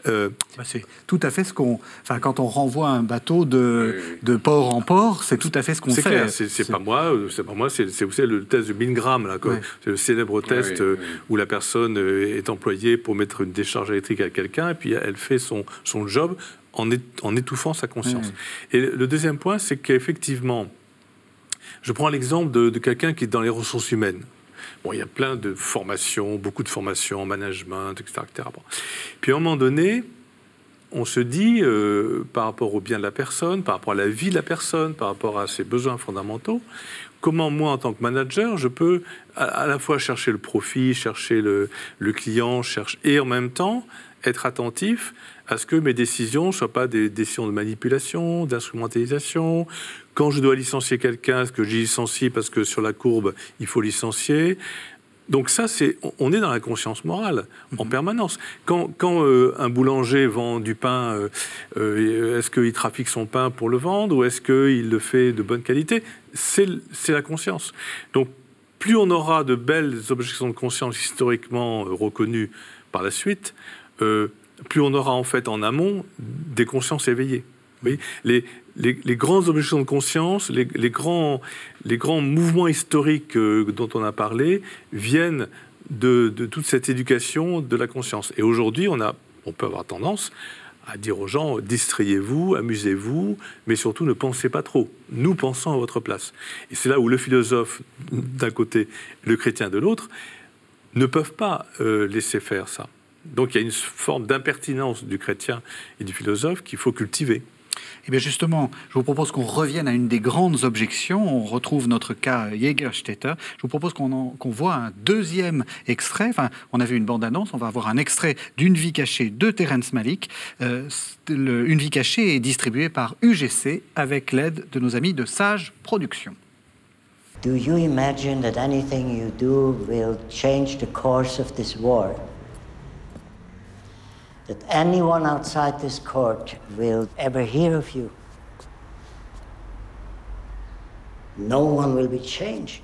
Euh, bah, c'est tout à fait ce qu'on. Enfin, quand on renvoie un bateau de, de port en port, c'est tout à fait ce qu'on fait. C'est pas moi, euh, c'est pas moi. C'est vous savez le test de Bingram là, c'est le célèbre test euh, où la personne est employée pour mettre une décharge électrique à quelqu'un et puis elle fait son son job en, étouffant sa conscience. Et le deuxième point, c'est qu'effectivement, je prends l'exemple de, quelqu'un qui est dans les ressources humaines. Il y a plein de formations, beaucoup de formations en management, etc. etc. Puis à un moment donné, on se dit, euh, par rapport au bien de la personne, par rapport à la vie de la personne, par rapport à ses besoins fondamentaux, comment moi, en tant que manager, je peux à, la fois chercher le profit, chercher le, client, cherche, et en même temps être attentif à ce que mes décisions ne soient pas des décisions de manipulation, d'instrumentalisation. Quand je dois licencier quelqu'un, est-ce que j'y licencie parce que sur la courbe, il faut licencier? Donc ça, c'est, on est dans la conscience morale en mhm. permanence. Quand, euh, un boulanger vend du pain, euh, euh, est-ce qu'il trafique son pain pour le vendre ou est-ce qu'il le fait de bonne qualité? C'est, la conscience. Donc plus on aura de belles objections de conscience historiquement reconnues par la suite, plus on aura en fait en amont des consciences éveillées. les, les, grandes objections de conscience, les, grands, les grands mouvements historiques euh, dont on a parlé viennent de, toute cette éducation de la conscience. Et aujourd'hui, on, on peut avoir tendance à dire aux gens distrayez-vous, amusez-vous, mais surtout ne pensez pas trop. Nous pensons à votre place. Et c'est là où le philosophe d'un côté, le chrétien de l'autre, ne peuvent pas euh, laisser faire ça. Donc il y a une forme d'impertinence du chrétien et du philosophe qu'il faut cultiver. Eh bien justement, je vous propose qu'on revienne à une des grandes objections. On retrouve notre cas Jägerstätter. Je vous propose qu'on voit un deuxième extrait. Enfin, on a vu une bande-annonce, on va avoir un extrait d'une vie cachée de Terence Malik. Euh, une vie cachée est distribuée par UGC avec l'aide de nos amis de Sage Productions. Do you imagine that anything you do will change the course of this war? That anyone outside this court will ever hear of you. No one will be changed.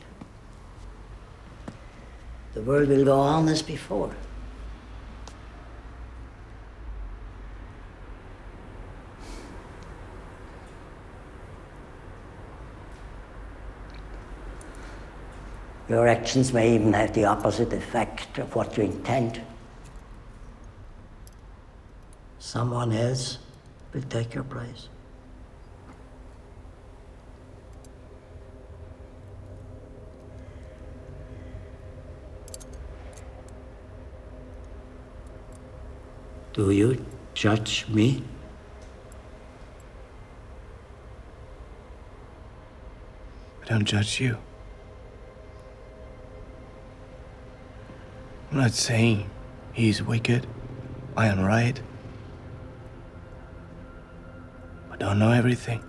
The world will go on as before. Your actions may even have the opposite effect of what you intend. Someone else will take your place. Do you judge me? I don't judge you. I'm not saying he's wicked. I am right. Don't know everything.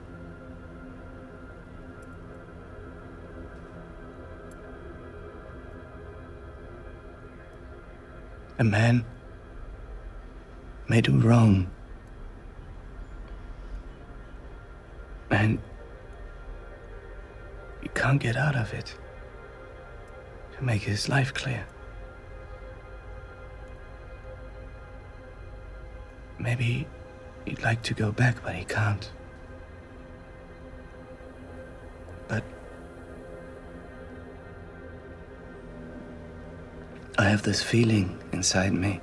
A man may do wrong. And he can't get out of it to make his life clear. Maybe He'd like to go back, but he can't. But I have this feeling inside me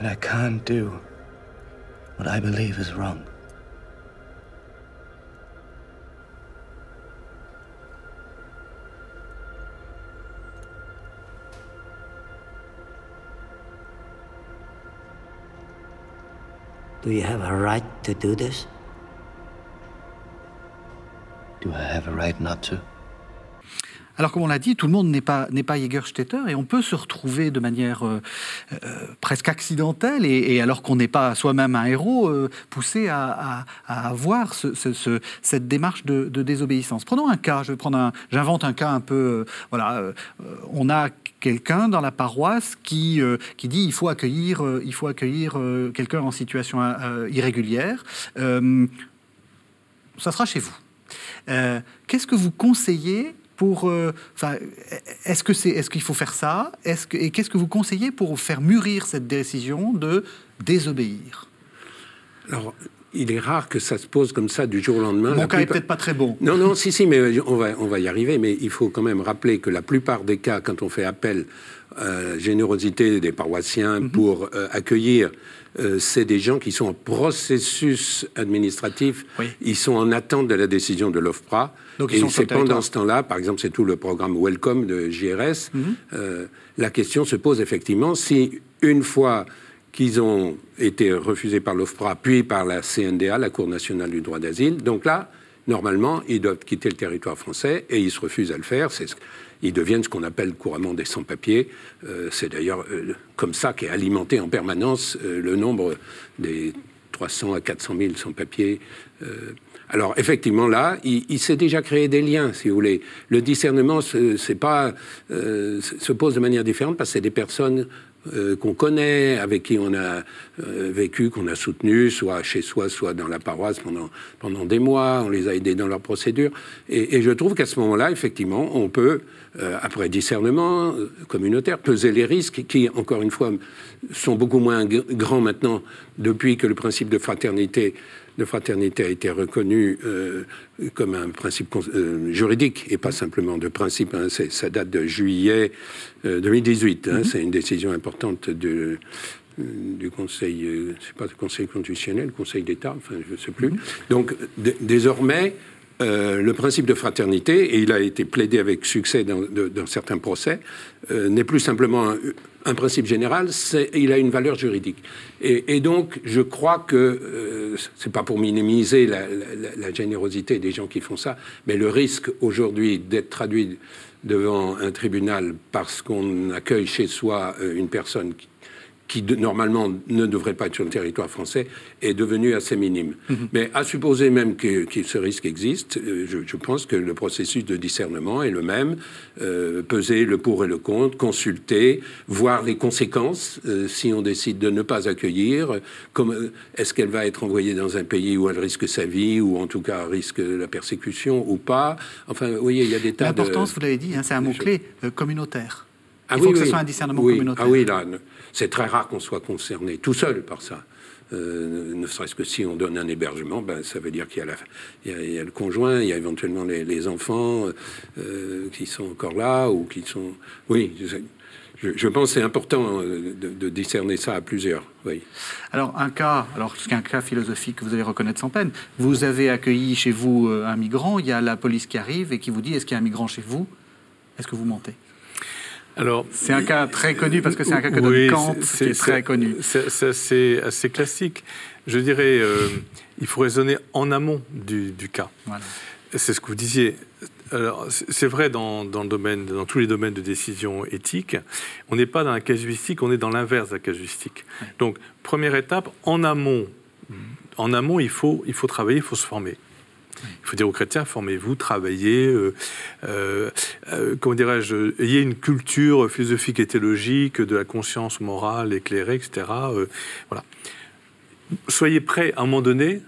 that I can't do what I believe is wrong. Do you have a right to do this? Do I have a right not to? Alors, comme on l'a dit, tout le monde n'est pas, n'est pas Jägerstätter et on peut se retrouver de manière euh, euh, presque accidentelle et, alors qu'on n'est pas soi-même un héros, euh, poussé à, avoir ce, cette démarche de, désobéissance. Prenons un cas, je vais prendre un, j'invente un cas un peu, voilà, on a quelqu'un dans la paroisse qui, qui dit il faut accueillir, il faut accueillir quelqu'un en situation irrégulière. ça sera chez vous. Qu'est-ce que vous conseillez pour, euh, est-ce que c'est, est-ce qu'il faut faire ça? Est-ce que, et qu'est-ce que vous conseillez pour faire mûrir cette décision de désobéir? Alors, il est rare que ça se pose comme ça du jour au lendemain. Mon cas n'est peut-être pas très bon. Non, non, si, si, mais on va, on va y arriver. Mais il faut quand même rappeler que la plupart des cas, quand on fait appel à la générosité des paroissiens mhm. pour euh, accueillir, euh, c'est des gens qui sont en processus administratif. Ils sont en attente de la décision de l'OFPRA. Donc, et c'est pendant ce temps-là, par exemple, c'est tout le programme Welcome de JRS. Mhm. Euh, la question se pose effectivement si une fois qu'ils ont été refusés par l'OFPRA, puis par la CNDA, la Cour nationale du droit d'asile. Donc là, normalement, ils doivent quitter le territoire français et ils se refusent à le faire. Ils deviennent ce qu'on appelle couramment des sans-papiers. Euh, c'est d'ailleurs euh, comme ça qu'est alimenté en permanence euh, le nombre des 300 à 400 000 sans-papiers. alors effectivement là, il, s'est déjà créé des liens, si vous voulez. Le discernement, c'est pas se pose de manière différente parce que c'est des personnes euh, qu'on connaît, avec qui on a euh, vécu, qu'on a soutenu, soit chez soi, soit dans la paroisse pendant, pendant des mois. On les a aidés dans leur procédure. Et, je trouve qu'à ce moment-là, effectivement, on peut, euh, après discernement communautaire, peser les risques qui, encore une fois, sont beaucoup moins grands maintenant depuis que le principe de fraternité de fraternité a été reconnu euh, comme un principe euh, juridique et pas simplement de principe. Hein. ça date de juillet 2018. Euh, hein. mm-hmm. C'est une décision importante de, du Conseil, c'est pas le Conseil constitutionnel, le Conseil d'État, enfin je ne sais plus. Mm-hmm. Donc désormais, le principe de fraternité, et il a été plaidé avec succès dans, certains procès, n'est plus simplement un, principe général, il a une valeur juridique. Et, donc, je crois que, euh, c'est pas pour minimiser la, générosité des gens qui font ça, mais le risque aujourd'hui d'être traduit devant un tribunal parce qu'on accueille chez soi euh, une personne qui normalement ne devrait pas être sur le territoire français, est devenu assez minime. Mhm. Mais à supposer même que, ce risque existe, euh, je, pense que le processus de discernement est le même. Euh, peser le pour et le contre, consulter, voir les conséquences euh, si on décide de ne pas accueillir. Est-ce qu'elle va être envoyée dans un pays où elle risque sa vie, ou en tout cas risque la persécution, ou pas Enfin, vous voyez, il y a des tas de... L'importance, vous l'avez dit, hein, c'est un mot-clé, communautaire. Ah il faut que ce soit un discernement communautaire. Ah oui, là, c'est très rare qu'on soit concerné tout seul par ça. Euh, ne serait-ce que si on donne un hébergement, ben, ça veut dire qu'il y, y, a le conjoint, il y a éventuellement les, enfants euh, qui sont encore là ou qui sont. Oui, je, pense que c'est important euh, de, discerner ça à plusieurs. Oui. Alors, un cas, alors c'est un cas philosophique que vous allez reconnaître sans peine. Vous avez accueilli chez vous un migrant, il y a la police qui arrive et qui vous dit est-ce qu'il y a un migrant chez vous? Est-ce que vous mentez? Alors, c'est un cas très connu parce que c'est un cas que donne Kant, c'est très connu. C'est assez, classique. Je dirais, euh, il faut raisonner en amont du, cas. C'est ce que vous disiez. C'est vrai dans, dans, le domaine, dans tous les domaines de décision éthique. On n'est pas dans la casuistique, on est dans l'inverse de la casuistique. Donc, première étape, en amont, en amont, il faut, il faut travailler, il faut se former. Il faut dire aux chrétiens, formez-vous, travaillez, euh, euh, euh, comment dirais-je, ayez une culture philosophique et théologique, de la conscience morale éclairée, etc. voilà. Soyez prêts à un moment donné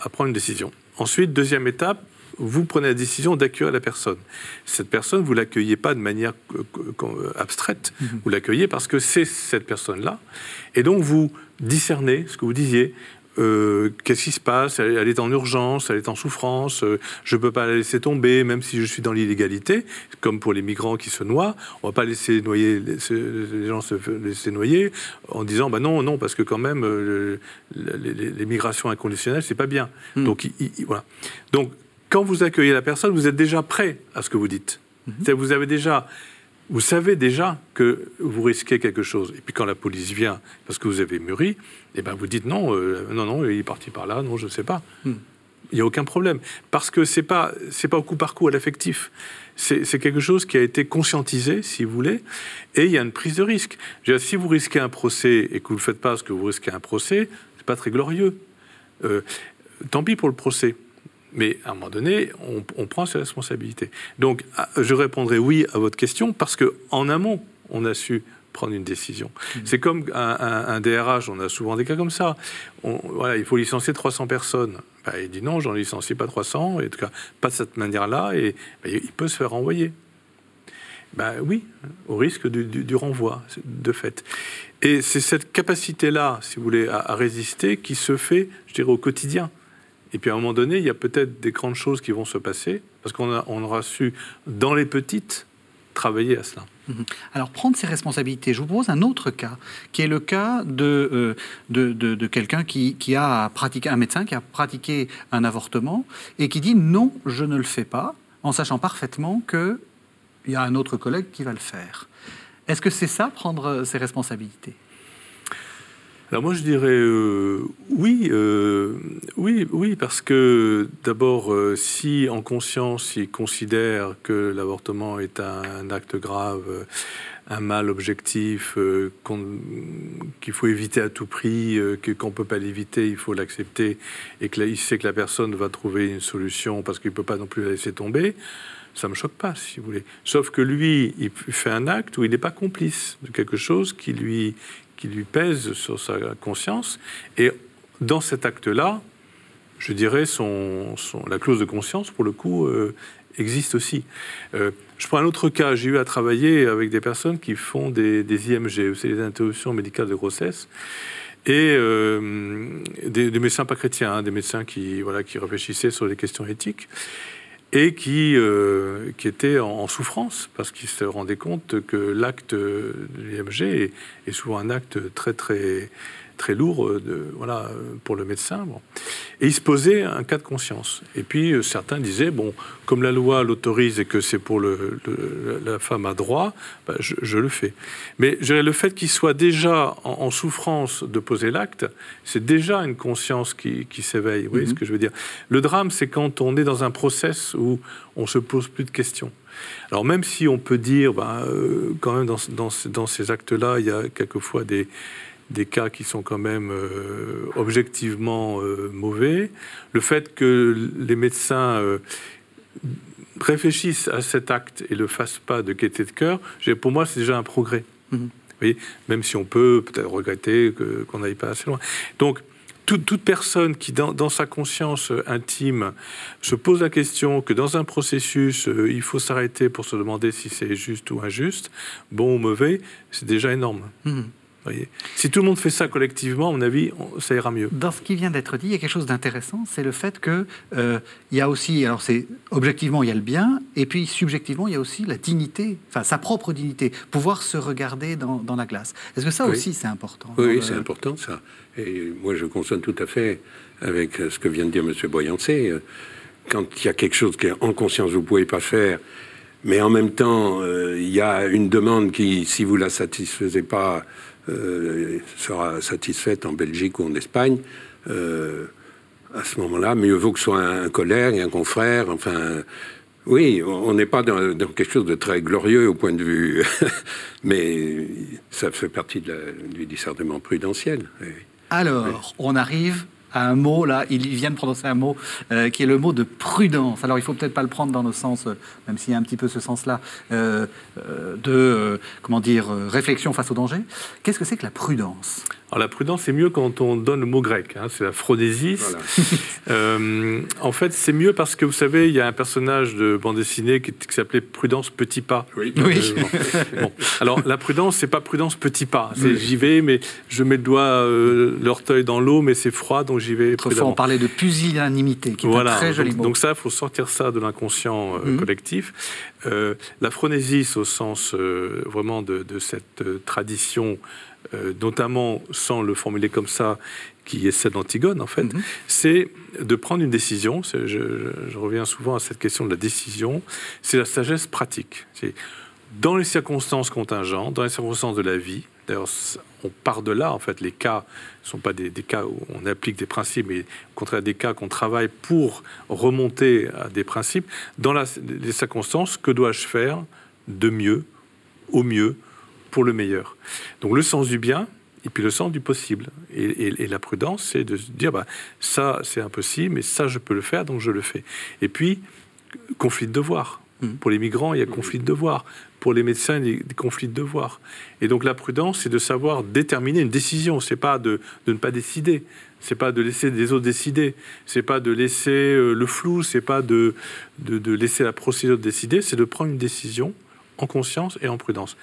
à prendre une décision. Ensuite, deuxième étape, vous prenez la décision d'accueillir la personne. Cette personne, vous l'accueillez pas de manière abstraite, mm-hmm. vous l'accueillez parce que c'est cette personne-là. Et donc, vous discernez ce que vous disiez. Euh, qu'est-ce qui se passe? Elle, est en urgence, elle est en souffrance, euh, je ne peux pas la laisser tomber, même si je suis dans l'illégalité, comme pour les migrants qui se noient, on ne va pas laisser noyer les, gens se laisser noyer en disant bah non, non, parce que quand même, euh, les, migrations inconditionnelles, c'est pas bien. Hmm. Donc, voilà. Donc, quand vous accueillez la personne, vous êtes déjà prêt à ce que vous dites. Hmm. Vous avez déjà vous savez déjà que vous risquez quelque chose. Et puis quand la police vient, parce que vous avez mûri, eh ben vous dites non, euh, non, non, il est parti par là, non, je ne sais pas. Hmm. Il n'y a aucun problème. Parce que ce n'est pas, pas au coup par coup à l'affectif. C'est quelque chose qui a été conscientisé, si vous voulez, et il y a une prise de risque. si vous risquez un procès et que vous ne faites pas ce que vous risquez un procès, c'est pas très glorieux. Euh, tant pis pour le procès. Mais à un moment donné, on, prend ses responsabilités. Donc, ah, je répondrai oui à votre question parce que en amont, on a su prendre une décision. Mmh. C'est comme un, DRH, on a souvent des cas comme ça. voilà, il faut licencier 300 personnes. Bah, il dit non, j'en licencie pas 300, et en tout cas pas de cette manière-là, et bah, il peut se faire renvoyer. Ben oui, au risque du, renvoi, de fait. Et c'est cette capacité-là, si vous voulez, à, résister qui se fait, je dirais, au quotidien. Et puis à un moment donné, il y a peut-être des grandes choses qui vont se passer, parce qu'on on aura su, dans les petites, travailler à cela. Mhm. Alors, prendre ses responsabilités. Je vous propose un autre cas, qui est le cas de, euh, de, de, quelqu'un qui, qui, a pratiqué, un médecin qui a pratiqué un avortement et qui dit non, je ne le fais pas, en sachant parfaitement qu'il y a un autre collègue qui va le faire. Est-ce que c'est ça, prendre ses responsabilités? Alors moi je dirais euh, oui, euh, oui, oui, parce que d'abord, euh, si en conscience il considère que l'avortement est un, acte grave, un mal objectif qu'il faut éviter à tout prix, que qu'on ne peut pas l'éviter, il faut l'accepter, et qu'il sait que la personne va trouver une solution parce qu'il ne peut pas non plus la laisser tomber, ça me choque pas, si vous voulez. Sauf que lui, il fait un acte où il n'est pas complice de quelque chose qui lui, qui lui pèse sur sa conscience. Et dans cet acte-là, je dirais, la clause de conscience, pour le coup, euh, existe aussi. Euh, je prends un autre cas. J'ai eu à travailler avec des personnes qui font des, IMG, c'est les interruptions médicales de grossesse, et euh, des, médecins pas chrétiens, hein, des médecins qui, voilà, qui réfléchissaient sur des questions éthiques et qui, euh, qui était en, souffrance parce qu'il se rendait compte que l'acte de l'IMG est, souvent un acte très très très lourd euh, de, voilà, pour le médecin. Bon. Et il se posait un cas de conscience. Et puis euh, certains disaient, bon, comme la loi l'autorise et que c'est pour le, la femme à droit, bah, je, le fais. Mais le fait qu'il soit déjà en, souffrance de poser l'acte, c'est déjà une conscience qui, qui s'éveille. Vous voyez ce mhm. que je veux dire Le drame, c'est quand on est dans un process où on se pose plus de questions. Alors même si on peut dire, bah, euh, quand même dans, dans, dans ces actes-là, il y a quelquefois des, des cas qui sont quand même euh, objectivement euh, mauvais. Le fait que les médecins euh, réfléchissent à cet acte et le fassent pas de gaieté de cœur, pour moi, c'est déjà un progrès. Mhm. Même si on peut peut-être regretter qu'on n'aille pas assez loin. Donc, toute, personne qui, dans, sa conscience intime, se pose la question que dans un processus, il faut s'arrêter pour se demander si c'est juste ou injuste, bon ou mauvais, c'est déjà énorme. Si tout le monde fait ça collectivement, à mon avis, ça ira mieux. Dans ce qui vient d'être dit, il y a quelque chose d'intéressant, c'est le fait que euh, il y a aussi, alors c'est objectivement il y a le bien, et puis subjectivement il y a aussi la dignité, enfin sa propre dignité, pouvoir se regarder dans, la glace. Est-ce que ça aussi c'est important Oui, c'est important ça. Et moi je consonne tout à fait avec ce que vient de dire M. Boyancé. Quand il y a quelque chose qui est en conscience, vous ne pouvez pas faire, mais en même temps, euh, il y a une demande qui, si vous la satisfaisez pas, euh, sera satisfaite en Belgique ou en Espagne, euh, à ce moment-là, mieux vaut que ce soit un, collègue, un confrère, enfin. Oui, on n'est pas dans, quelque chose de très glorieux au point de vue, mais ça fait partie du discernement prudentiel. Alors, on arrive à un mot, là, il vient de prononcer un mot euh, qui est le mot de prudence. Alors, il faut peut-être pas le prendre dans le sens, même s'il y a un petit peu ce sens-là, de, comment dire, réflexion face au danger. Qu'est-ce que c'est que la prudence? Alors la prudence, c'est mieux quand on donne le mot grec, hein, c'est la phronésis. Euh, en fait, c'est mieux parce que vous savez, il y a un personnage de bande dessinée qui, s'appelait Prudence Petit Pas. Oui. bon. Alors la prudence, c'est pas Prudence Petit Pas. C'est j'y vais, mais je mets le doigt, euh, l'orteil dans l'eau, mais c'est froid, donc j'y vais. Autrefois, on parlait de pusillanimité, qui est un très joli donc, mot. Donc ça, il faut sortir ça de l'inconscient euh, mhm. collectif. la phronésis, au sens vraiment de, de cette tradition euh, notamment sans le formuler comme ça, qui est celle d'Antigone, en fait, mhm. c'est de prendre une décision. Je, reviens souvent à cette question de la décision. C'est la sagesse pratique. Dans les circonstances contingentes, dans les circonstances de la vie, d'ailleurs, on part de là, en fait, les cas ne sont pas des, cas où on applique des principes, mais au contraire des cas qu'on travaille pour remonter à des principes. Dans les circonstances, que dois-je faire de mieux, au mieux, pour le meilleur? Donc le sens du bien et puis le sens du possible. Et, la prudence, c'est de se dire, bah, ça c'est impossible, mais ça je peux le faire, donc je le fais. Et puis, conflit de devoir. Mmh. Pour les migrants, il y a conflit de devoir. Pour les médecins, a des conflits de devoir. Et donc la prudence, c'est de savoir déterminer une décision. C'est pas de, de, ne pas décider. C'est pas de laisser les autres décider. C'est pas de laisser euh, le flou. C'est pas de, de, laisser la procédure décider. C'est de prendre une décision en conscience et en prudence.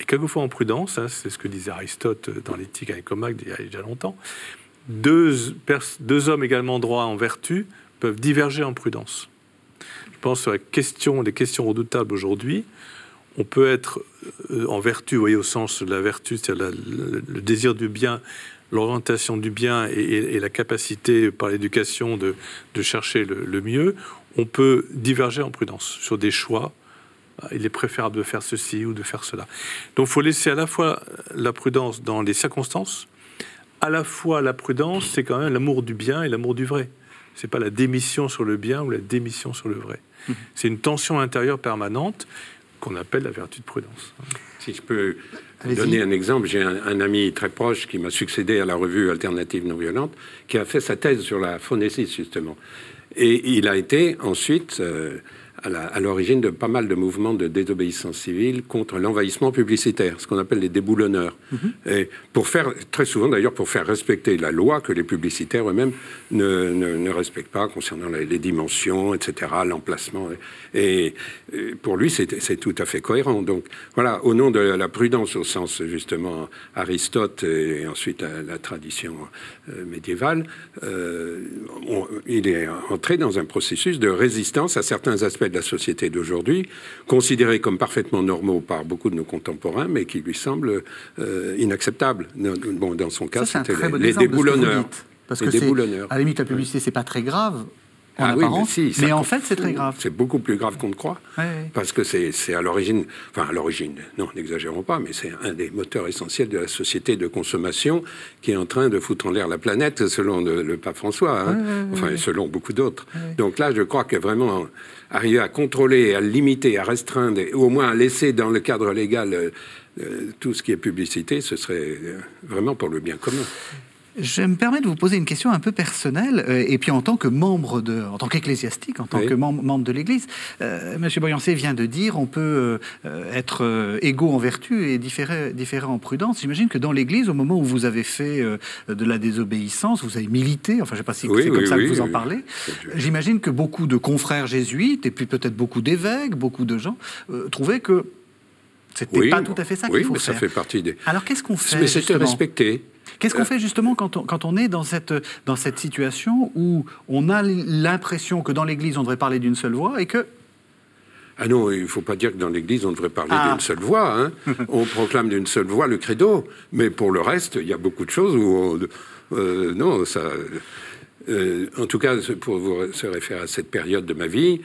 Et quelquefois en prudence, c'est ce que disait Aristote dans l'éthique avec Comac il y a déjà longtemps, deux, deux hommes également droits en vertu peuvent diverger en prudence. Je pense sur la question, les questions redoutables aujourd'hui, on peut être euh, en vertu, vous voyez, au sens de la vertu, c'est-à-dire le, désir du bien, l'orientation du bien et, la capacité par l'éducation de, chercher le, mieux, on peut diverger en prudence sur des choix. Il est préférable de faire ceci ou de faire cela. Donc il faut laisser à la fois la prudence dans les circonstances, à la fois la prudence, c'est quand même l'amour du bien et l'amour du vrai. C'est pas la démission sur le bien ou la démission sur le vrai. Mmh. C'est une tension intérieure permanente qu'on appelle la vertu de prudence. Si je peux donner un exemple, j'ai un, ami très proche qui m'a succédé à la revue Alternative non violente, qui a fait sa thèse sur la phonésis justement. Et il a été ensuite euh, à l'origine de pas mal de mouvements de désobéissance civile contre l'envahissement publicitaire, ce qu'on appelle les déboulonneurs. Mhm. Et pour faire, très souvent d'ailleurs, pour faire respecter la loi que les publicitaires eux-mêmes ne, ne, respectent pas concernant les, dimensions, etc., l'emplacement. Et, pour lui, c'est tout à fait cohérent. Donc voilà, au nom de la prudence au sens justement Aristote et ensuite la, tradition euh, médiévale, euh, il est entré dans un processus de résistance à certains aspects de la société d'aujourd'hui, considérés comme parfaitement normaux par beaucoup de nos contemporains, mais qui lui semblent euh, inacceptables. Bon, dans son cas, c'était les, déboulonneurs. Parce que à la limite, la publicité, c'est pas très grave en ah apparence, mais, en fait, c'est très grave. C'est beaucoup plus grave qu'on ne croit, parce que c'est à l'origine, enfin à l'origine, non, n'exagérons pas, mais c'est un des moteurs essentiels de la société de consommation qui est en train de foutre en l'air la planète, selon le, pape François, hein. enfin, selon beaucoup d'autres. Donc là, je crois que vraiment arriver à contrôler, à limiter, à restreindre, ou au moins à laisser dans le cadre légal euh, euh, tout ce qui est publicité, ce serait euh, vraiment pour le bien commun. Je me permets de vous poser une question un peu personnelle, euh, et puis en tant que membre de, en tant qu'ecclésiastique, en tant que membre, de l'Église, euh, Monsieur Boyancé vient de dire on peut euh, être égaux en vertu et différer, différent en prudence. J'imagine que dans l'Église, au moment où vous avez fait de la désobéissance, vous avez milité. Enfin, je ne sais pas si c'est comme ça que vous en parlez. J'imagine que beaucoup de confrères jésuites et puis peut-être beaucoup d'évêques, beaucoup de gens trouvaient que c'était pas tout à fait ça qu'il faut mais faire. ça fait partie des. Alors qu'est-ce qu'on fait Mais c'était respecté. Qu'est-ce qu'on euh, fait justement quand on, quand on est dans cette, dans cette situation où on a l'impression que dans l'Église on devrait parler d'une seule voix et que ah non, il ne faut pas dire que dans l'Église, on devrait parler ah. d'une seule voix. Hein. on proclame d'une seule voix le credo. Mais pour le reste, il y a beaucoup de choses où... Euh, non, ça... Euh, en tout cas, pour vous se référer à cette période de ma vie,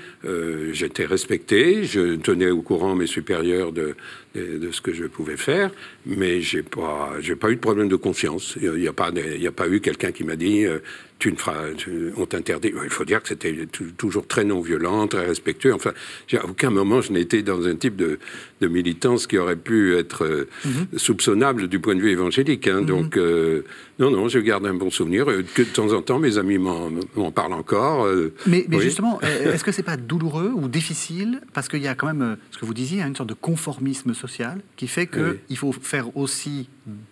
j'étais respecté, je tenais au courant mes supérieurs de, ce que je pouvais faire, mais j'ai pas, pas eu de problème de conscience. Il n'y a pas eu quelqu'un qui m'a dit, euh, tu ne feras, on t'interdit. Il faut dire que c'était toujours très non violent, très respectueux. Enfin, à aucun moment je n'ai été dans un type de, de, militance qui aurait pu être euh, mhm. soupçonnable du point de vue évangélique. Hein. Mhm. Donc, euh, non, non, je garde un bon souvenir. Que de temps en temps, mes amis m'en parlent encore. mais, mais justement, est-ce que c'est pas douloureux ou difficile? Parce qu'il y a quand même, ce que vous disiez, hein, une sorte de conformisme social qui fait qu'il faut faire aussi,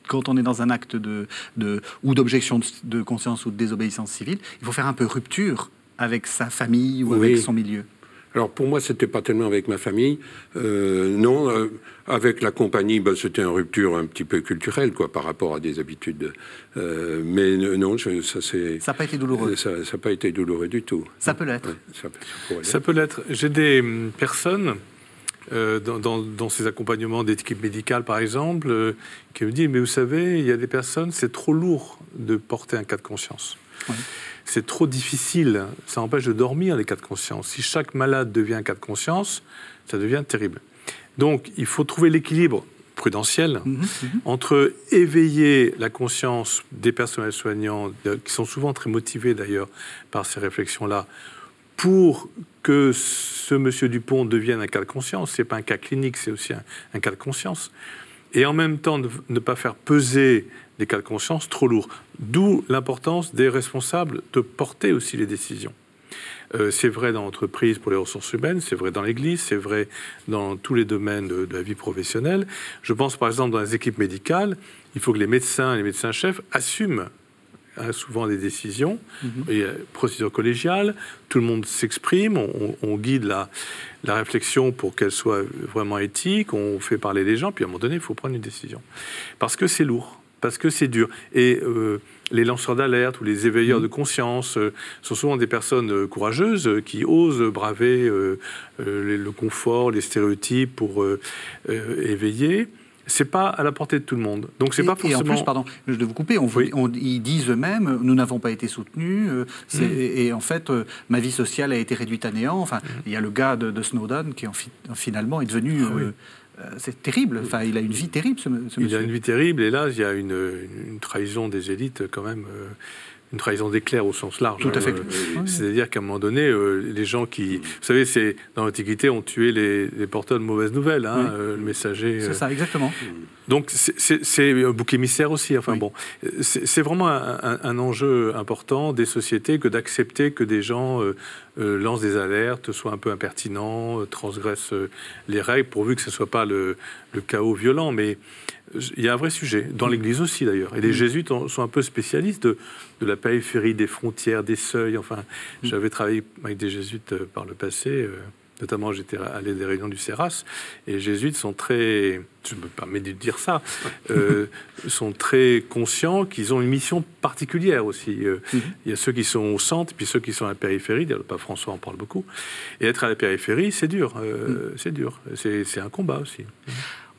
quand on est dans un acte de, de ou d'objection de conscience ou de désobéissance civile, il faut faire un peu rupture avec sa famille ou avec son milieu. Alors pour moi, c'était pas tellement avec ma famille. Euh, non, euh, avec la compagnie, bah, c'était une rupture un petit peu culturelle, quoi, par rapport à des habitudes. Euh, mais non, ça c'est. Ça n'a pas été douloureux. Ça n'a pas été douloureux du tout. Ça peut l'être. ça, peut l'être. J'ai des hum, personnes euh, dans, ces accompagnements d'équipe médicale, par exemple, euh, qui me dit Mais vous savez, il y a des personnes, c'est trop lourd de porter un cas de conscience. C'est trop difficile. Ça empêche de dormir, les cas de conscience. Si chaque malade devient un cas de conscience, ça devient terrible. Donc, il faut trouver l'équilibre prudentiel mhm, mhm. entre éveiller la conscience des personnels soignants, qui sont souvent très motivés d'ailleurs par ces réflexions-là, pour que ce monsieur Dupont devienne un cas de conscience. Ce n'est pas un cas clinique, c'est aussi un, cas de conscience. Et en même temps, ne, pas faire peser des cas de conscience trop lourds. D'où l'importance des responsables de porter aussi les décisions. Euh, c'est vrai dans l'entreprise pour les ressources humaines, c'est vrai dans l'Église, c'est vrai dans tous les domaines de, de, la vie professionnelle. Je pense par exemple dans les équipes médicales, il faut que les médecins et les médecins-chefs assument hein, souvent des décisions. Mhm. Il y a procédure collégiale, tout le monde s'exprime, on, guide la, la réflexion pour qu'elle soit vraiment éthique, on fait parler les gens, puis à un moment donné, il faut prendre une décision. Parce que c'est lourd, parce que c'est dur. Et euh, les lanceurs d'alerte ou les éveilleurs mhm. de conscience euh, sont souvent des personnes euh, courageuses qui osent braver le confort, les stéréotypes pour éveiller c'est pas à la portée de tout le monde. Donc c'est pas forcément. Et en plus, pardon, je vais vous couper. On, ils disent eux-mêmes, nous n'avons pas été soutenus. Euh, mm. Et en fait, euh, ma vie sociale a été réduite à néant. Enfin, mm. il y a le gars de, Snowden qui en, finalement est devenu. Ah euh, c'est terrible. Enfin, il a une vie terrible, ce, monsieur. Il a une vie terrible. Et là, il y a une, une trahison des élites quand même une trahison d'éclair au sens large. Tout à fait. Euh, c'est-à-dire qu'à un moment donné, euh, les gens qui... Vous savez, c'est dans l'Antiquité, on tuait les, porteurs de mauvaises nouvelles, hein, euh, le messager... C'est ça, exactement. Donc c'est un bouc émissaire aussi. Enfin bon, c'est vraiment un, enjeu important des sociétés que d'accepter que des gens lancent des alertes, soient un peu impertinents, transgressent les règles, pourvu que ce ne soit pas le, le chaos violent. Mais il y a un vrai sujet, dans l'Église aussi d'ailleurs. Et les mm. jésuites sont un peu spécialistes de, la périphérie, des frontières, des seuils. Enfin, mm. j'avais travaillé avec des jésuites euh, par le passé. Euh, notamment, j'étais allé à des réunions du CERAS. Et les jésuites sont très, je me permets de dire ça, euh, sont très conscients qu'ils ont une mission particulière aussi. Mm-hmm. Il y a ceux qui sont au centre, puis ceux qui sont à la périphérie. Le pape François en parle beaucoup. Et être à la périphérie, c'est dur. C'est dur. C'est un combat aussi.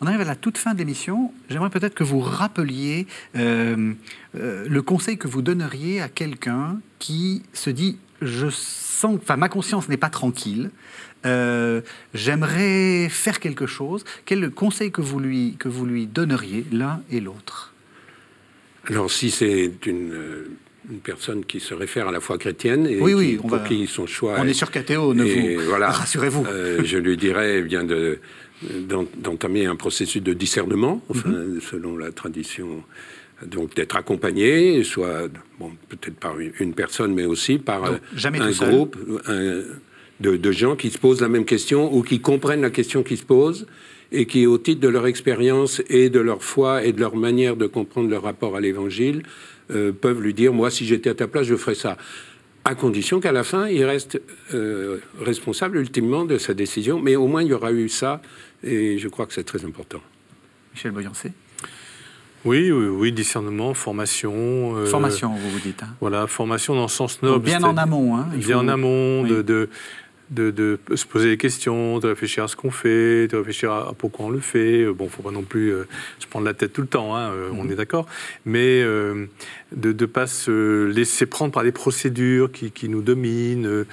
On arrive à la toute fin de l'émission. J'aimerais peut-être que vous rappeliez euh, euh, le conseil que vous donneriez à quelqu'un qui se dit je sens, enfin ma conscience n'est pas tranquille. Euh, j'aimerais faire quelque chose. Quel est le conseil que vous lui, que vous lui donneriez l'un et l'autre? Alors si c'est une, personne qui se réfère à la foi chrétienne et oui, oui, on pour qui son choix... On est, sur KTO, ne vous... Voilà, rassurez-vous. je lui dirais eh bien de d'entamer un processus de discernement, enfin, mhm. selon la tradition, donc d'être accompagné, soit bon, peut-être par une personne, mais aussi par un groupe de, gens qui se posent la même question ou qui comprennent la question qui se pose et qui, au titre de leur expérience et de leur foi et de leur manière de comprendre leur rapport à l'Évangile, euh, peuvent lui dire, moi, si j'étais à ta place, je ferais ça à condition qu'à la fin, il reste euh, responsable ultimement de sa décision. Mais au moins, il y aura eu ça, et je crois que c'est très important. Michel Boyancé oui, oui, oui, discernement, formation. Euh, formation, vous vous dites. Hein. Voilà, formation dans le sens noble. bien en amont. Hein, bien en amont, de, de, de, se poser des questions, de réfléchir à ce qu'on fait, de réfléchir à, pourquoi on le fait. Bon, faut pas non plus euh, se prendre la tête tout le temps, hein, euh, on mhm. est d'accord, mais euh, de ne pas se laisser prendre par des procédures qui, qui nous dominent, de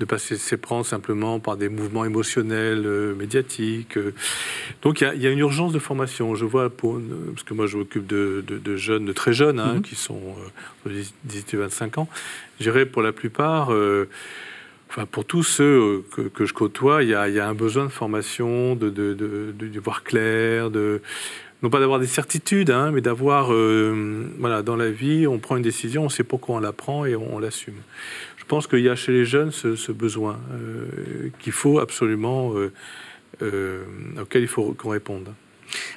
ne pas se laisser prendre simplement par des mouvements émotionnels, médiatiques. Donc il y, y, a une urgence de formation. Je vois, pour, parce que moi je m'occupe de, de, jeunes, de très jeunes, hein, mhm. qui sont 18 et 25 ans, je dirais pour la plupart pour tous ceux euh, que, je côtoie, il y, a, un besoin de formation, de, voir clair, non pas d'avoir des certitudes, hein, mais d'avoir, euh, voilà, dans la vie, on prend une décision, on sait pourquoi on la prend et on, l'assume. Je pense qu'il y a chez les jeunes ce, besoin euh, qu'il faut absolument, auquel il faut qu'on réponde.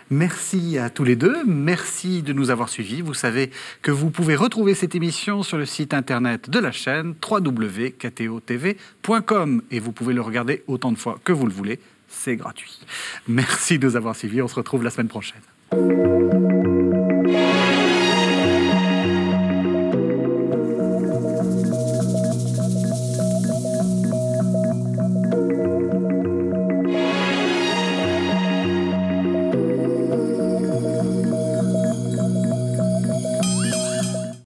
Merci à tous les deux. Merci de nous avoir suivis. Vous savez que vous pouvez retrouver cette émission sur le site internet de la chaîne www.ktotv.com et vous pouvez le regarder autant de fois que vous le voulez. C'est gratuit. Merci de nous avoir suivis. On se retrouve la semaine prochaine.